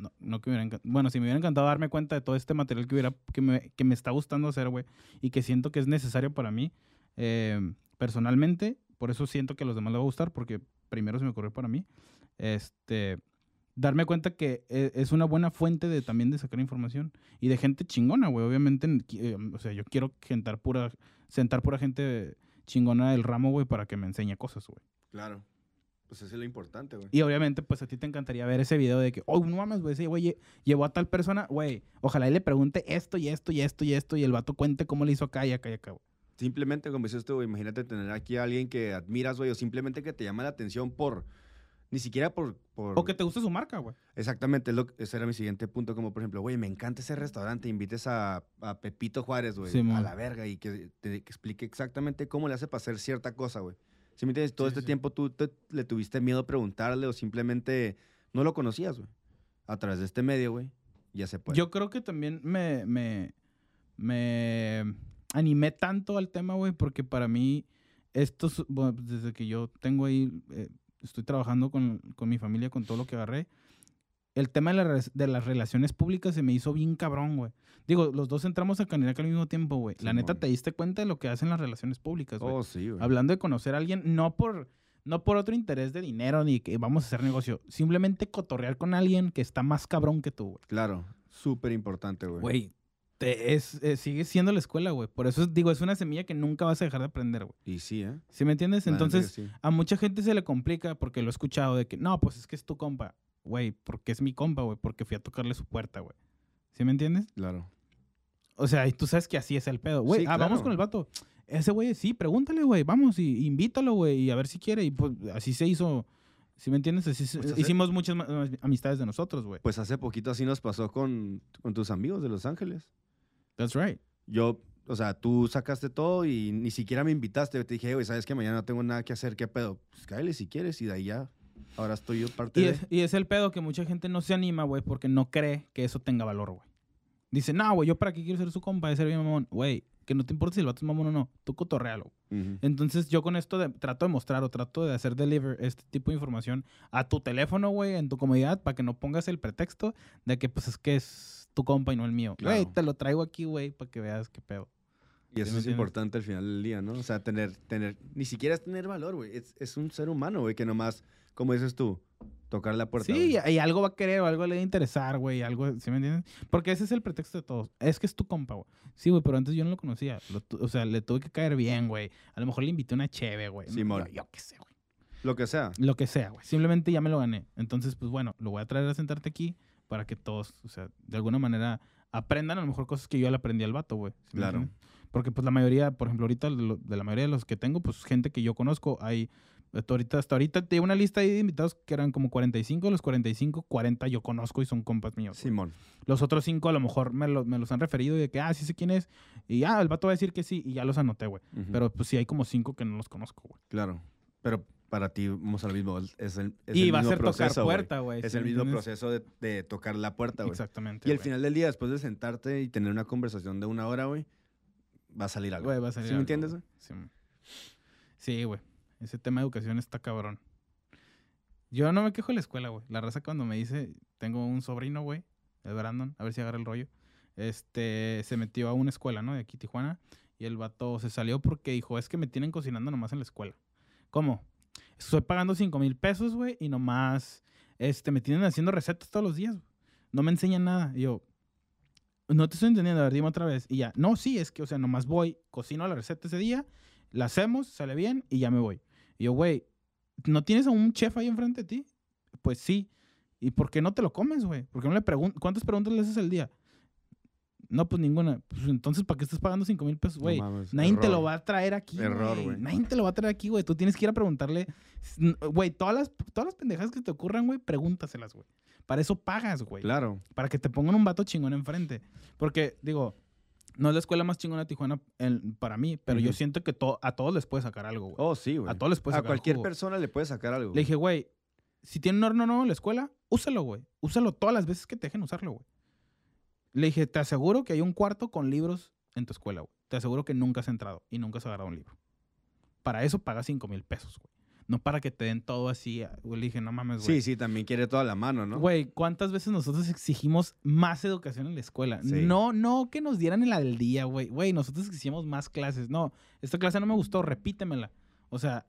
No, no que me hubiera. Bueno, sí me hubiera encantado darme cuenta de todo este material que, hubiera, que, me, que me está gustando hacer, güey. Y que siento que es necesario para mí. eh, personalmente, por eso siento que a los demás les va a gustar, porque primero se me ocurrió para mí. Este. Darme cuenta que e- es una buena fuente de también de sacar información. Y de gente chingona, güey. Obviamente, eh, o sea, yo quiero sentar pura, sentar pura gente chingona del ramo, güey, para que me enseñe cosas, güey. Claro. Pues eso es lo importante, güey. Y obviamente, pues a ti te encantaría ver ese video de que, oh, no mames, güey, ese güey lle- llevó a tal persona, güey, ojalá y le pregunte esto y esto y esto y esto y el vato cuente cómo le hizo acá y acá y acá, güey. Simplemente, como dices tú, imagínate tener aquí a alguien que admiras, güey, o simplemente que te llama la atención por... Ni siquiera por... por O que te guste su marca, güey. Exactamente, es lo- ese era mi siguiente punto, como por ejemplo, güey, me encanta ese restaurante, invites a, a Pepito Juárez, güey, a la verga, y que te que explique exactamente cómo le hace para hacer cierta cosa, güey. ¿Sí me entiendes? Todo Sí, este sí. tiempo tú te- le tuviste miedo a preguntarle o simplemente no lo conocías, güey. A través de este medio, güey, ya se puede. Yo creo que también me, me, me animé tanto al tema, güey, porque para mí, estos, bueno, desde que yo tengo ahí, eh, estoy trabajando con, con mi familia, con todo lo que agarré, el tema de, la de las relaciones públicas se me hizo bien cabrón, güey. Digo, los dos entramos a Canirac al mismo tiempo, güey. La neta, te diste cuenta de lo que hacen las relaciones públicas, güey. Oh, sí, güey. Hablando de conocer a alguien, no por, no por otro interés de dinero ni que vamos a hacer negocio. Simplemente cotorrear con alguien que está más cabrón que tú, güey. Claro, súper importante, güey. Güey, te- es, eh, sigue siendo la escuela, güey. Por eso es- digo, es una semilla que nunca vas a dejar de aprender, güey. Y sí, ¿eh? ¿Sí me entiendes? Entonces, sí. a mucha gente se le complica porque lo he escuchado de que, no, pues es que es tu compa. Güey, porque es mi compa, güey. Porque fui a tocarle su puerta, güey. ¿Sí me entiendes? Claro. O sea, y tú sabes que así es el pedo. Güey, Sí, ah, vamos con el vato. Ese güey, sí, pregúntale, güey. Vamos y invítalo, güey. Y a ver si quiere. Y pues así se hizo. ¿Sí me entiendes? Así Pues hace- hicimos muchas amistades de nosotros, güey. Pues hace poquito así nos pasó con, con tus amigos de Los Ángeles. That's right. Yo, o sea, tú sacaste todo y ni siquiera me invitaste. Te dije, güey, ¿sabes que Mañana no tengo nada que hacer. ¿Qué pedo? Pues cállale si quieres y de ahí ya. Ahora estoy yo parte Y de... es, y es el pedo que mucha gente no se anima, güey, porque no cree que eso tenga valor, güey. Dice, no, güey, yo para qué quiero ser su compa de ser bien mamón. Güey, que no te importa si el vato es mamón o no. Tú cotorrealo. Ujú. Entonces yo con esto de- trato de mostrar o trato de hacer deliver este tipo de información a tu teléfono, güey, en tu comodidad, para que no pongas el pretexto de que pues es que es tu compa y no el mío. Güey, Claro. te lo traigo aquí, güey, para que veas qué pedo. Y eso es importante al final del día, ¿no? O sea, tener, tener, ni siquiera es tener valor, güey. Es, es un ser humano, güey, que nomás, como dices tú, tocar la puerta. Sí, güey. y, algo va a querer o algo le va a interesar, güey, algo, ¿sí me entiendes? Porque ese es el pretexto de todos. Es que es tu compa, güey. Sí, güey, pero antes yo no lo conocía. Lo o sea, le tuve que caer bien, güey. A lo mejor le invité una cheve, güey. Simón. Yo, yo qué sé, güey. Lo que sea. Lo que sea, güey. Simplemente ya me lo gané. Entonces, pues bueno, lo voy a traer a sentarte aquí para que todos, o sea, de alguna manera aprendan a lo mejor cosas que yo le aprendí al vato, güey. ¿Sí me Claro. Porque pues la mayoría, por ejemplo, ahorita de, lo- de la mayoría de los que tengo, pues gente que yo conozco, hay hasta ahorita, hasta ahorita tengo una lista ahí de invitados que eran como 45, de los 45, 40 yo conozco y son compas míos. güey. Simón. Los otros 5 a lo mejor me, lo- me los han referido y de que, ah, sí sé quién es. Y ya, el vato va a decir que sí y ya los anoté, güey. Pero pues sí hay como 5 que no los conozco, güey. Claro. Pero para ti, vamos a lo mismo. Es el, es Y el va a ser tocar proceso, güey. puerta, güey. Es ¿sí el mismo entiendes? proceso de, de tocar la puerta, güey. Exactamente. Y al final del día, después de sentarte y tener una conversación de una hora, güey, va a salir algo. Güey, va a salir ¿Sí me entiendes, güey. güey? Sí, güey. Sí, güey. Ese tema de educación está cabrón. Yo no me quejo de la escuela, güey. La raza cuando me dice, tengo un sobrino, güey, el Brandon, a ver si agarra el rollo. Este, se metió a una escuela, ¿no? De aquí, Tijuana. Y el vato se salió porque dijo, es que me tienen cocinando nomás en la escuela. ¿Cómo? Estoy pagando 5 mil pesos, güey, y nomás, este, me tienen haciendo recetas todos los días. güey. No me enseñan nada. Y yo, no te estoy entendiendo, a ver, dime otra vez. Y ya, no, sí, es que, o sea, nomás voy, cocino la receta ese día, la hacemos, sale bien y ya me voy. Y yo, güey, ¿no tienes a un chef ahí enfrente de ti? Pues sí. ¿Y por qué no te lo comes, güey? ¿Por qué no le preguntas? ¿Cuántas preguntas le haces al día? No, pues ninguna. Pues entonces, ¿para qué estás pagando 5 mil pesos, güey? No Nadie te lo va a traer aquí, Error, güey. Nadie te lo va a traer aquí, güey. Tú tienes que ir a preguntarle. Güey, todas las, todas las pendejadas que te ocurran, güey, pregúntaselas, güey. Para eso pagas, güey. Claro. Para que te pongan un vato chingón enfrente. Porque, digo, no es la escuela más chingona de Tijuana en- para mí, pero yo siento que to- a todos les puede sacar algo, güey. Oh, sí, güey. a todos les puede A sacar cualquier jugo. persona le puede sacar algo. Le dije, güey, si tiene un horno nuevo en la escuela, úsalo, güey. Úsalo todas las veces que te dejen usarlo, güey. Le dije, te aseguro que hay un cuarto con libros en tu escuela, güey. Te aseguro que nunca has entrado y nunca has agarrado un libro. Para eso pagas 5 mil pesos, güey. No para que te den todo así. ah, Güey, le dije, no mames, güey. sí, sí, también quiere toda la mano, ¿no? Güey, ¿cuántas veces nosotros exigimos más educación en la escuela? Sí. No, no que nos dieran en la del día, güey. Güey, nosotros exigimos más clases. No, esta clase no me gustó, repítemela. O sea,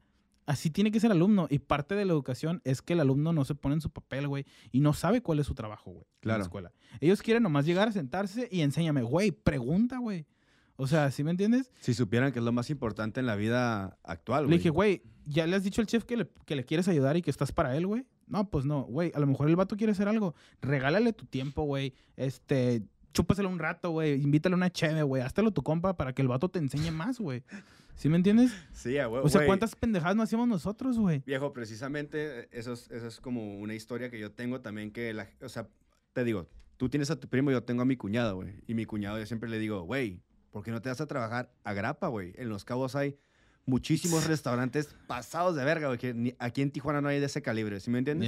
así tiene que ser el alumno. Y parte de la educación es que el alumno no se pone en su papel, güey, y no sabe cuál es su trabajo, güey, en Claro. la escuela. Ellos quieren nomás llegar a sentarse y enséñame, güey, pregunta, güey. O sea, ¿sí me entiendes? Si supieran que es lo más importante en la vida actual, Le güey. dije, güey, ¿ya le has dicho al chef que le, que le quieres ayudar y que estás para él, güey? No, pues no, güey. A lo mejor el vato quiere hacer algo. Regálale tu tiempo, güey. Este, chúpaselo un rato, güey. Invítale una cheve, güey. Háztelo tu compa para que el vato te enseñe más, güey. ¿Sí me entiendes? Sí, huevo, O sea, güey. ¿cuántas pendejadas no hacíamos nosotros, güey? Viejo, precisamente eso es, eso es como una historia que yo tengo también que, la, o sea, te digo, tú tienes a tu primo, yo tengo a mi cuñado, güey. Y mi cuñado yo siempre le digo, güey, ¿por qué no te vas a trabajar a grapa, güey? En Los Cabos hay muchísimos restaurantes pasados de verga, güey, que ni- aquí en Tijuana no hay de ese calibre, ¿sí me entiendes?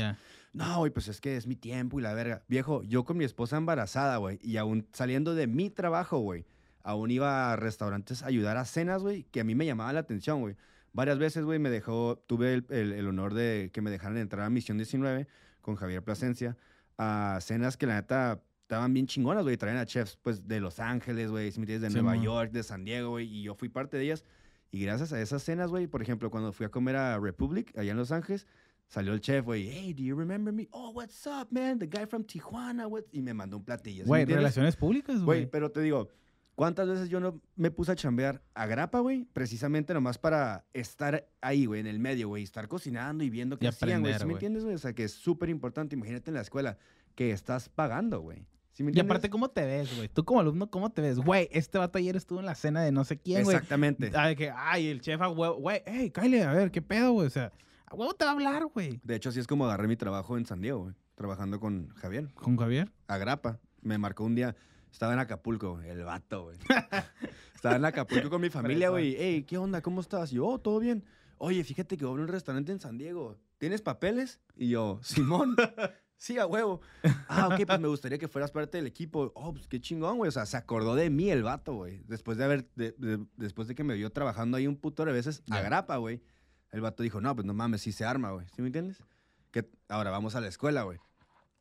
No, güey, pues es que es mi tiempo y la verga. Viejo, yo con mi esposa embarazada, güey, y aún saliendo de mi trabajo, güey, aún iba a restaurantes a ayudar a cenas, güey, que a mí me llamaba la atención, güey. Varias veces, güey, me dejó, tuve el, el- el honor de que me dejaran entrar a Misión 19 con Javier Plasencia a cenas que la neta estaban bien chingonas, güey. Traían a chefs, pues, de Los Ángeles, güey, si de Sí, Nueva mo. York, de San Diego, güey, y yo fui parte de ellas. Y gracias a esas cenas, güey, por ejemplo, cuando fui a comer a Republic, allá en Los Ángeles, salió el chef, güey, hey, do you remember me? Oh, what's up, man? The guy from Tijuana, what? Y me mandó un platillo. ¿sí me Güey, relaciones públicas, Güey, güey. pero te digo, ¿cuántas veces yo no me puse a chambear a grapa, güey? Precisamente nomás para estar ahí, güey, en el medio, güey, estar cocinando y viendo qué Y hacían, güey. ¿Sí me entiendes, güey? O sea, que es súper importante. Imagínate en la escuela que estás pagando, güey. ¿Sí me Y aparte, ¿cómo te ves, güey? Tú como alumno, ¿cómo te ves? Güey, este vato ayer estuvo en la cena de no sé quién, güey. Exactamente. Ay, que, ay, el chef a huevo. Güey, hey, Kyle, a ver, ¿qué pedo, güey? O sea, a huevo te va a hablar, güey. De hecho, así es como agarré mi trabajo en San Diego, güey. Trabajando con Javier. ¿Con Javier? a grapa. Me marcó un día. Estaba en Acapulco, güey, el vato, güey. Estaba en Acapulco con mi familia, güey. Hey, ¿qué onda? ¿Cómo estás? Y yo, oh, todo bien. Oye, fíjate que voy a abrir un restaurante en San Diego. ¿Tienes papeles? Y yo, Simón. Sí, a huevo. Ah, ok, pues me gustaría que fueras parte del equipo. Oh, pues qué chingón, güey. O sea, se acordó de mí el vato, güey. Después de haber, de- de- después de que me vio trabajando ahí un puto de veces a Ya. grapa, güey. El vato dijo, no, pues no mames, sí se arma, güey. ¿Sí me entiendes? Que ahora vamos a la escuela, güey.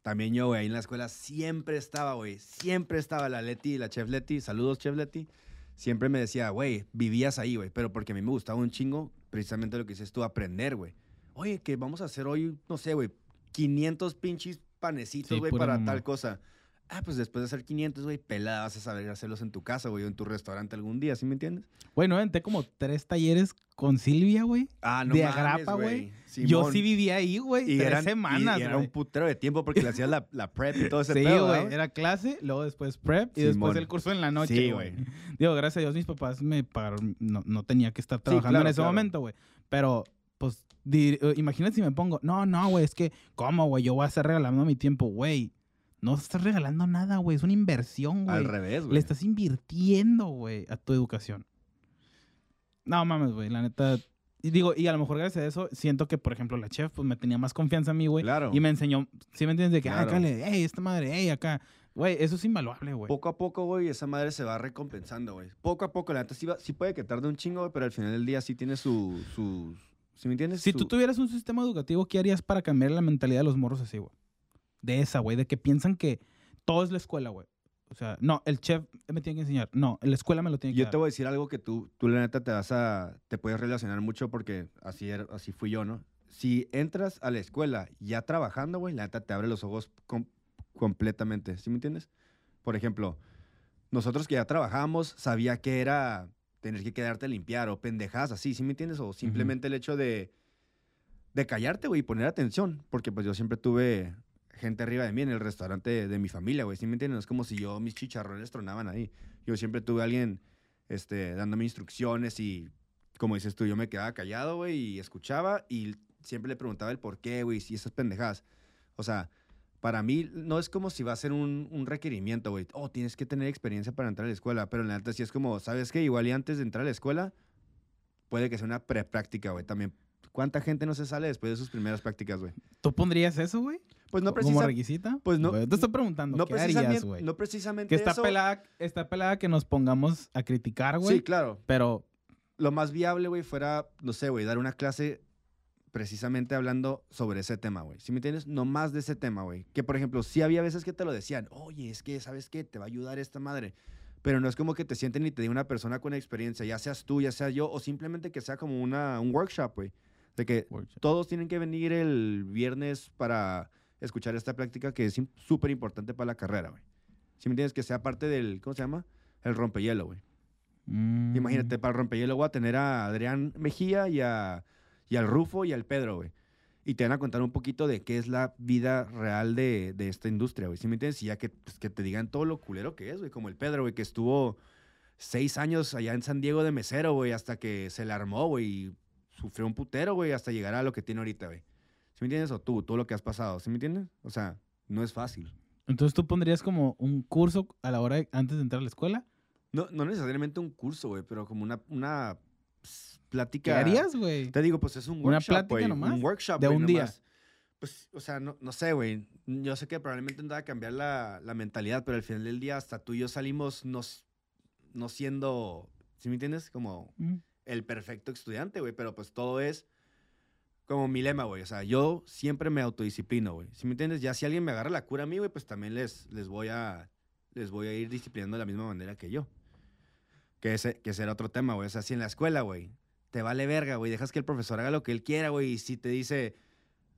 También yo, güey, ahí en la escuela siempre estaba, güey. Siempre estaba la Leti, la chef Leti. Saludos, chef Leti. Siempre me decía, güey, vivías ahí, güey. Pero porque a mí me gustaba un chingo, precisamente lo que dices tú, aprender, güey. Oye, que vamos a hacer hoy, no sé, güey, 500 pinches panecitos, güey, para mamá. tal cosa. Ah, pues después de hacer 500, güey, pelada, vas a saber hacerlos en tu casa, güey, o en tu restaurante algún día, ¿sí me entiendes? Güey, no como tres talleres con Silvia, güey. Ah, De agrapa, güey. Yo sí vivía ahí, güey. tres eran, semanas, y era un putero de tiempo porque le hacías la, la prep y todo ese Sí, pedo, güey. Era clase, luego después prep y después el curso en la noche, Sí, güey. Digo, gracias a Dios mis papás me pagaron. No, no tenía que estar trabajando claro, en ese claro. momento, güey. Pero, pues, eh, imagínate si me pongo, no, no, güey, es que, ¿cómo, güey? Yo voy a estar regalando mi tiempo, güey. No estás regalando nada, güey. Es una inversión, güey. Al revés, güey. Le estás invirtiendo, güey, a tu educación. No mames, güey, la neta. Y digo, y a lo mejor gracias a eso, siento que, por ejemplo, la chef, pues me tenía más confianza a mí, güey. Claro. Y me enseñó, ¿sí me entiendes? De que, ah, Claro. acá le, hey, esta madre, hey, acá. Güey, eso es invaluable, güey. Poco a poco, güey, esa madre se va recompensando, güey. Poco a poco, la neta sí, va- sí puede que tarde un chingo, güey, pero al final del día sí tiene su, sus... ¿Sí me entiendes? Si tú tuvieras un sistema educativo, ¿qué harías para cambiar la mentalidad de los morros así, güey? De esa, güey, de que piensan que todo es la escuela, güey. O sea, no, el chef me tiene que enseñar. No, la escuela me lo tiene que Yo dar. te voy a decir algo que tú, tú la neta te vas a, te puedes relacionar mucho porque así, era- así fui yo, ¿no? Si entras a la escuela ya trabajando, güey, la neta te abre los ojos com- completamente, ¿sí me entiendes? Por ejemplo, nosotros que ya trabajábamos, sabía que era tener que quedarte a limpiar o pendejadas así, ¿sí me entiendes? O simplemente el hecho de, de callarte, güey, y poner atención, porque pues yo siempre tuve gente arriba de mí en el restaurante de, de mi familia, güey, ¿sí me entiendes? No es como si yo, mis chicharrones tronaban ahí. Yo siempre tuve a alguien este, dándome instrucciones y, como dices tú, yo me quedaba callado, güey, y escuchaba y siempre le preguntaba el por qué, güey, si esas pendejadas. O sea, para mí no es como si va a ser un, un requerimiento, güey. Oh, tienes que tener experiencia para entrar a la escuela. Pero la neta sí es como, ¿sabes qué? Igual y antes de entrar a la escuela, puede que sea una prepráctica, güey. También, ¿cuánta gente no se sale después de sus primeras prácticas, güey? ¿Tú pondrías eso, güey? Pues no ¿Como precisa- requisita? pues no- te estoy preguntando, no ¿qué harías, precisamente, güey? no precisamente que está eso. pelada, está pelada que nos pongamos a criticar, güey. Sí, claro. Pero, Lo más viable, güey, fuera, no sé, güey, dar una clase precisamente hablando sobre ese tema, güey. ¿Sí me entiendes? No más de ese tema, güey. Que, por ejemplo, sí había veces que te lo decían, oye, es que, ¿sabes qué? Te va a ayudar esta madre. Pero no es como que te sienten y te diga una persona con experiencia, ya seas tú, ya sea yo, o simplemente que sea como una, un workshop, güey. De que todos tienen que venir el viernes para escuchar esta práctica que es súper importante para la carrera, güey. ¿Sí me entiendes? Que sea parte del, ¿cómo se llama? El rompehielo, güey. Mm, Imagínate, para el rompehielo voy a tener a Adrián Mejía y, a, y al Rufo y al Pedro, güey. Y te van a contar un poquito de qué es la vida real de, de esta industria, güey. ¿Sí me entiendes? Y ya que, pues, que te digan todo lo culero que es, güey. Como el Pedro, güey, que estuvo seis años allá en San Diego de mesero, güey, hasta que se le armó, güey. Y sufrió un putero, güey, hasta llegar a lo que tiene ahorita, güey. ¿Sí me entiendes? O tú, todo lo que has pasado. ¿Sí me entiendes? O sea, no es fácil. Entonces tú pondrías como un curso a la hora de- antes de entrar a la escuela. No, no necesariamente un curso, güey, pero como una, una ps, ¿Qué plática. harías, güey? Te digo, pues es un ¿Una workshop, plática güey. nomás? Un workshop, ¿De un día? Pues, o sea, no, no sé, güey. Yo sé que probablemente va a cambiar la, la mentalidad, pero al final del día hasta tú y yo salimos no, s- no siendo, ¿sí me entiendes? Como Mm. el perfecto estudiante, güey. Pero pues todo es como mi lema, güey. O sea, yo siempre me autodisciplino, güey. ¿Sí me entiendes? Ya si alguien me agarra la cura a mí, güey, pues también les, les, voy a, les voy a ir disciplinando de la misma manera que yo. Que ese, que ese era otro tema, güey. O sea, si en la escuela, güey, te vale verga, güey, dejas que el profesor haga lo que él quiera, güey, y si te dice,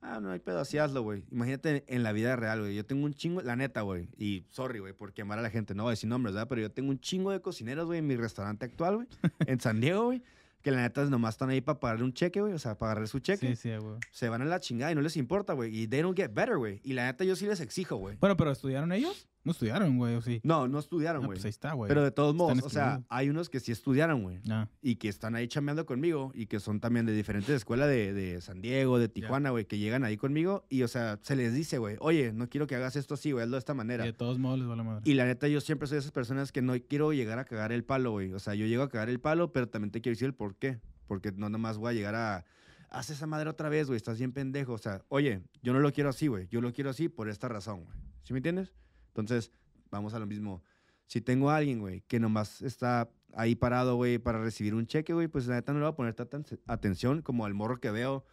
ah, no hay pedo, así hazlo, güey. Imagínate en la vida real, güey. Yo tengo un chingo, la neta, güey, y sorry, güey, por quemar a la gente, no voy a decir nombres, ¿verdad? Pero yo tengo un chingo de cocineros, güey, en mi restaurante actual, güey, en San Diego, güey, que la neta nomás están ahí para pagarle un cheque, güey, o sea, para agarrar su cheque. Sí, sí, güey. Se van a la chingada y no les importa, güey. Y they don't get better, güey. Y la neta yo sí les exijo, güey. Bueno, pero ¿estudiaron ellos? No estudiaron, güey, o sí. No, no estudiaron, Ah, güey. pues ahí está, güey. Pero de todos Están modos, o sea, hay unos que sí estudiaron, güey. Ah, y que están ahí chambeando conmigo y que son también de diferentes escuelas de, de San Diego, de Tijuana, güey, que llegan ahí conmigo y, o sea, se les dice, güey, oye, no quiero que hagas esto así, güey, hazlo de esta y manera. de todos modos les va la madre. Y la neta, yo siempre soy de esas personas que no quiero llegar a cagar el palo, güey. O sea, yo llego a cagar el palo, pero también te quiero decir el por qué. Porque no nomás voy a llegar a, haz esa madre otra vez, güey, estás bien pendejo. O sea, oye, yo no lo quiero así, güey. Yo lo quiero así por esta razón, güey. ¿Sí me entiendes? Entonces, vamos a lo mismo. Si tengo a alguien, güey, que nomás está ahí parado, güey, para recibir un cheque, güey, pues la neta no le voy a poner tanta aten- atención como al morro que veo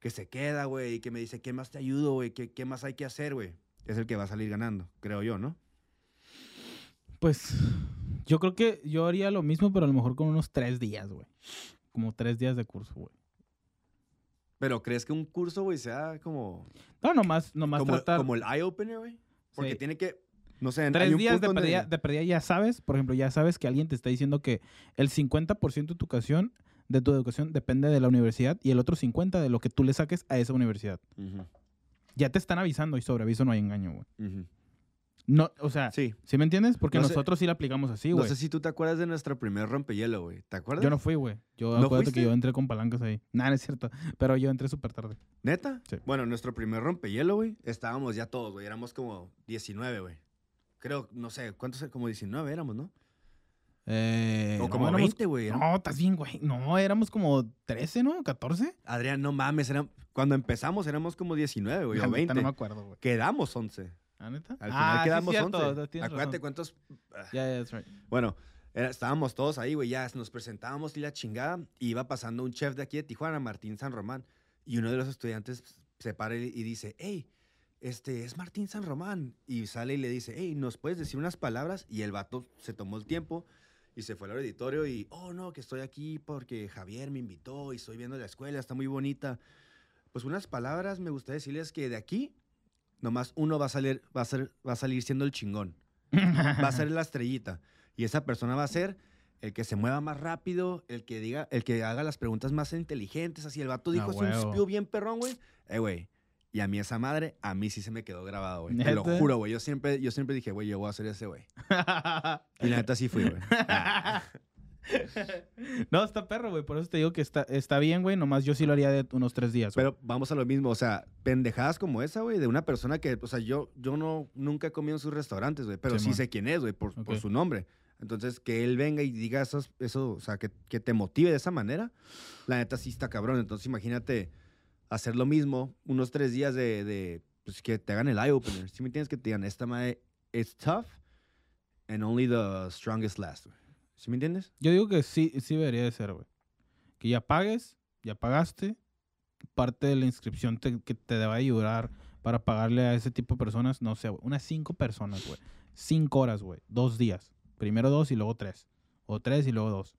que se queda, güey, y que me dice, ¿qué más te ayudo, güey? ¿Qué, ¿Qué más hay que hacer, güey? Es el que va a salir ganando, creo yo, ¿no? Pues yo creo que yo haría lo mismo, pero a lo mejor con unos tres días, güey. Como tres días de curso, güey. Pero ¿crees que un curso, güey, sea como, No, nomás, nomás como, tratar. como el eye-opener, güey? Porque Sí. tiene que, no sé, hay Tres un días punto de donde- perdida, de ya sabes, por ejemplo, ya sabes que alguien te está diciendo que el 50% de tu educación, de tu educación depende de la universidad y el otro 50% de lo que tú le saques a esa universidad. Ya te están avisando y sobre aviso no hay engaño, güey. No, o sea, ¿sí, Sí. me entiendes? Porque No sé- nosotros sí la aplicamos así, no güey. sé si tú te acuerdas de nuestro primer rompehielo, güey. ¿Te acuerdas? Yo no fui, güey. Yo ¿No acuérdate fuiste? que yo entré con palancas ahí. Nada, no es cierto. Pero yo entré súper tarde. ¿Neta? Sí. Bueno, nuestro primer rompehielo, güey, estábamos ya todos, güey. Éramos como 19, güey. Creo, no sé, ¿cuántos? Como 19 éramos, ¿no? Eh, o no, como éramos- 20, güey. No, estás bien, güey. No, éramos como 13, ¿no? ¿14? Adrián, no mames, eran- cuando empezamos éramos como 19, güey, o neta 20. No me acuerdo, güey. Quedamos 11. ¿Ah, neta? Al final ah, sí, quedamos cierto, 11. tienes Acuérdate razón. cuántos... ah, Ya, ya, that's right. Bueno, era- estábamos todos ahí, güey, ya nos presentábamos y la chingada. Y iba pasando un chef de aquí de Tijuana, Martín San Román. Y uno de los estudiantes se para y dice, hey, este es Martín San Román. Y sale y le dice, hey, ¿nos puedes decir unas palabras? Y el vato se tomó el tiempo y se fue al auditorio y, oh, no, que estoy aquí porque Javier me invitó y estoy viendo la escuela, está muy bonita. Pues unas palabras me gustaría decirles que de aquí, nomás uno va a salir, va a ser, va a salir siendo el chingón va a ser la estrellita. Y esa persona va a ser el que se mueva más rápido, el que diga, el que haga las preguntas más inteligentes. Así el vato dijo Ah, así un spew bien perrón, güey. Eh, güey. Y a mí esa madre, a mí sí se me quedó grabado, güey. Te lo juro, güey. Yo siempre, yo siempre dije, güey, yo voy a ser ese, güey. Y la neta sí fui, güey. No, está perro, güey. Por eso te digo que está, está bien, güey. Nomás yo sí lo haría de unos tres días. güey. Pero vamos a lo mismo, o sea, pendejadas como esa, güey, de una persona que, o sea, yo, yo no, nunca he comido en sus restaurantes, güey, pero sí sé quién es, güey, por, por su nombre. Entonces, que él venga y diga esos, eso, o sea, que, que te motive de esa manera, la neta sí está cabrón. Entonces, imagínate hacer lo mismo unos tres días de, de, pues, que te hagan el eye-opener. ¿Sí me entiendes? Que te digan, esta madre, it's tough and only the strongest last, güey. ¿Sí me entiendes? Yo digo que sí, sí debería de ser, güey. Que ya pagues, ya pagaste. Parte de la inscripción que te deba ayudar para pagarle a ese tipo de personas, no sé, güey, unas cinco personas, güey. Cinco horas, güey. Dos días. Primero dos y luego tres. O tres y luego dos.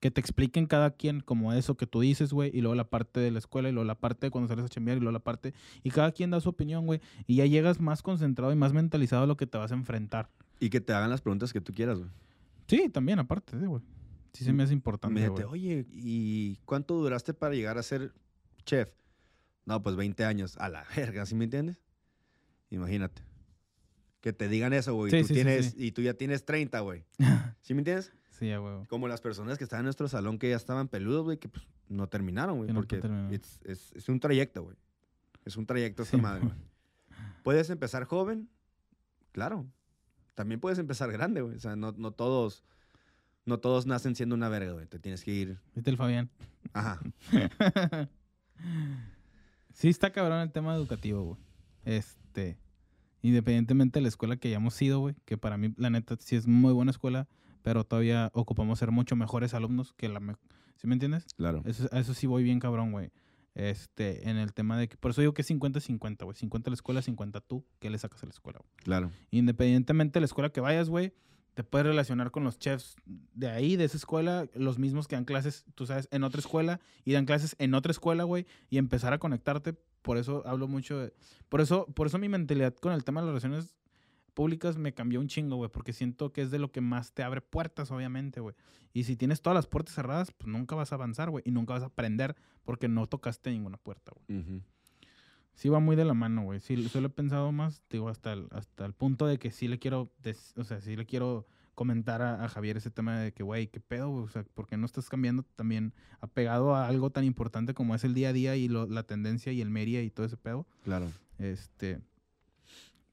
Que te expliquen cada quien como eso que tú dices, güey. Y luego la parte de la escuela y luego la parte de cuando sales a chambear y luego la parte... Y cada quien da su opinión, güey. Y ya llegas más concentrado y más mentalizado a lo que te vas a enfrentar. Y que te hagan las preguntas que tú quieras, güey. Sí, también, aparte, güey. Sí se me hace importante, güey. oye, ¿y cuánto duraste para llegar a ser chef? No, pues 20 años. A la verga, ¿sí me entiendes? Imagínate. Que te digan eso, güey. Sí, tú sí, tienes. Y tú ya tienes 30, güey. ¿Sí me entiendes? Sí. Como las personas que estaban en nuestro salón que ya estaban peludos, güey, que pues no terminaron, güey. Que no porque terminaron. it's- es, es un trayecto, güey. Es un trayecto esta Sí, madre. güey. ¿Puedes empezar joven? Claro. También puedes empezar grande, güey. O sea, no, no todos... No todos nacen siendo una verga, güey. Te tienes que ir... ¿Viste el Fabián? Ajá. sí está cabrón el tema educativo, güey. Este, independientemente de la escuela que hayamos sido, güey, que para mí, la neta, sí es muy buena escuela, pero todavía ocupamos ser mucho mejores alumnos que la... me- ¿Sí me entiendes? Claro. Eso, eso sí voy bien cabrón, güey. Este, en el tema de que... Por eso digo que es 50-50, güey. 50 la escuela, 50 tú. ¿Qué le sacas a la escuela, güey? Claro. Independientemente de la escuela que vayas, güey, te puedes relacionar con los chefs de ahí, de esa escuela, los mismos que dan clases, tú sabes, en otra escuela y dan clases en otra escuela, güey, y empezar a conectarte. Por eso hablo mucho de... Por eso, por eso mi mentalidad con el tema de las relaciones públicas me cambió un chingo, güey, porque siento que es de lo que más te abre puertas, obviamente, güey. Y si tienes todas las puertas cerradas, pues nunca vas a avanzar, güey, y nunca vas a aprender porque no tocaste ninguna puerta, güey. Sí va muy de la mano, güey. Sí, solo he pensado más, digo, hasta el, hasta el punto de que sí le quiero, des- o sea, sí le quiero comentar a, a Javier ese tema de que, güey, ¿qué pedo? güey? O sea, ¿por qué no estás cambiando también apegado a algo tan importante como es el día a día y lo- la tendencia y el media y todo ese pedo? Claro. Este,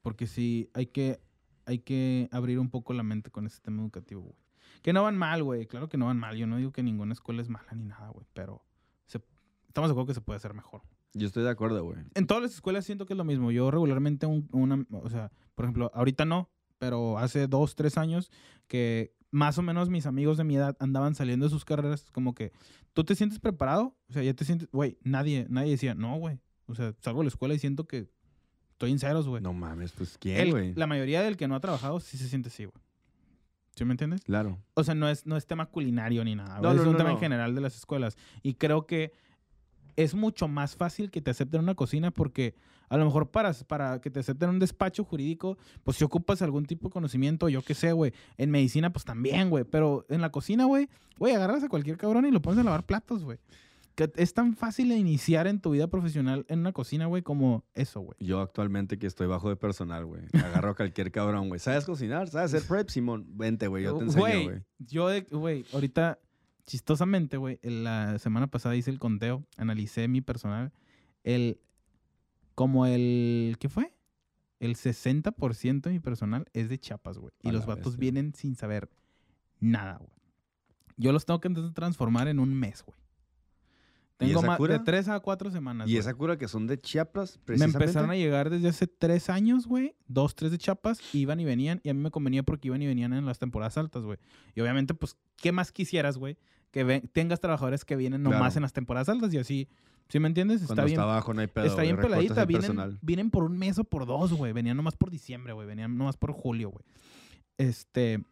porque sí, hay que, hay que abrir un poco la mente con ese tema educativo, güey. Que no van mal, güey. Claro que no van mal. Yo no digo que ninguna escuela es mala ni nada, güey. Pero se- estamos de acuerdo que se puede hacer mejor. Yo estoy de acuerdo, güey. En todas las escuelas siento que es lo mismo. Yo regularmente, un- una, o sea, por ejemplo, ahorita no, pero hace dos, tres años que más o menos mis amigos de mi edad andaban saliendo de sus carreras, como que, ¿tú te sientes preparado? O sea, ya te sientes, güey, nadie, nadie decía, no, güey. O sea, salgo de la escuela y siento que estoy en ceros, güey. No mames, pues ¿quién, güey? la mayoría del que no ha trabajado sí se siente así, güey. ¿Sí me entiendes? Claro. O sea, no es, no es tema culinario ni nada. No, güey, no, es un no, tema en general de las escuelas. Y creo que es mucho más fácil que te acepten una cocina porque a lo mejor para, para que te acepten un despacho jurídico, pues si ocupas algún tipo de conocimiento, yo qué sé, güey. En medicina, pues también, güey. Pero en la cocina, güey, güey, agarras a cualquier cabrón y lo pones a lavar platos, güey. Que es tan fácil de iniciar en tu vida profesional en una cocina, güey, como eso, güey. Yo actualmente que estoy bajo de personal, güey. Agarro a cualquier cabrón, güey. ¿Sabes cocinar? ¿Sabes hacer prep, Simón? Vente, güey. Yo te enseño, güey. Yo, güey, ahorita, chistosamente, güey, la semana pasada hice el conteo, analicé mi personal. El, como el, ¿qué fue? El 60% de mi personal es de Chiapas, güey. Y los vatos bestia. vienen sin saber nada, güey. Yo los tengo que transformar en un mes, güey. ¿Y Tengo más cura? de tres a cuatro semanas. Y güey. esa cura que son de Chiapas, Me precisamente. empezaron a llegar desde hace tres años, güey. Dos, tres de chapas. Iban y venían. Y a mí me convenía porque iban y venían en las temporadas altas, güey. Y obviamente, pues, ¿qué más quisieras, güey? Que ven- tengas trabajadores que vienen nomás Claro. en las temporadas altas y así. ¿Sí me entiendes? Cuando Está bien. está abajo no hay pedo, está bien peladita. el Vienen, vienen por un mes o por dos, güey. Venían nomás por diciembre, güey. Venían nomás por julio, güey. Este.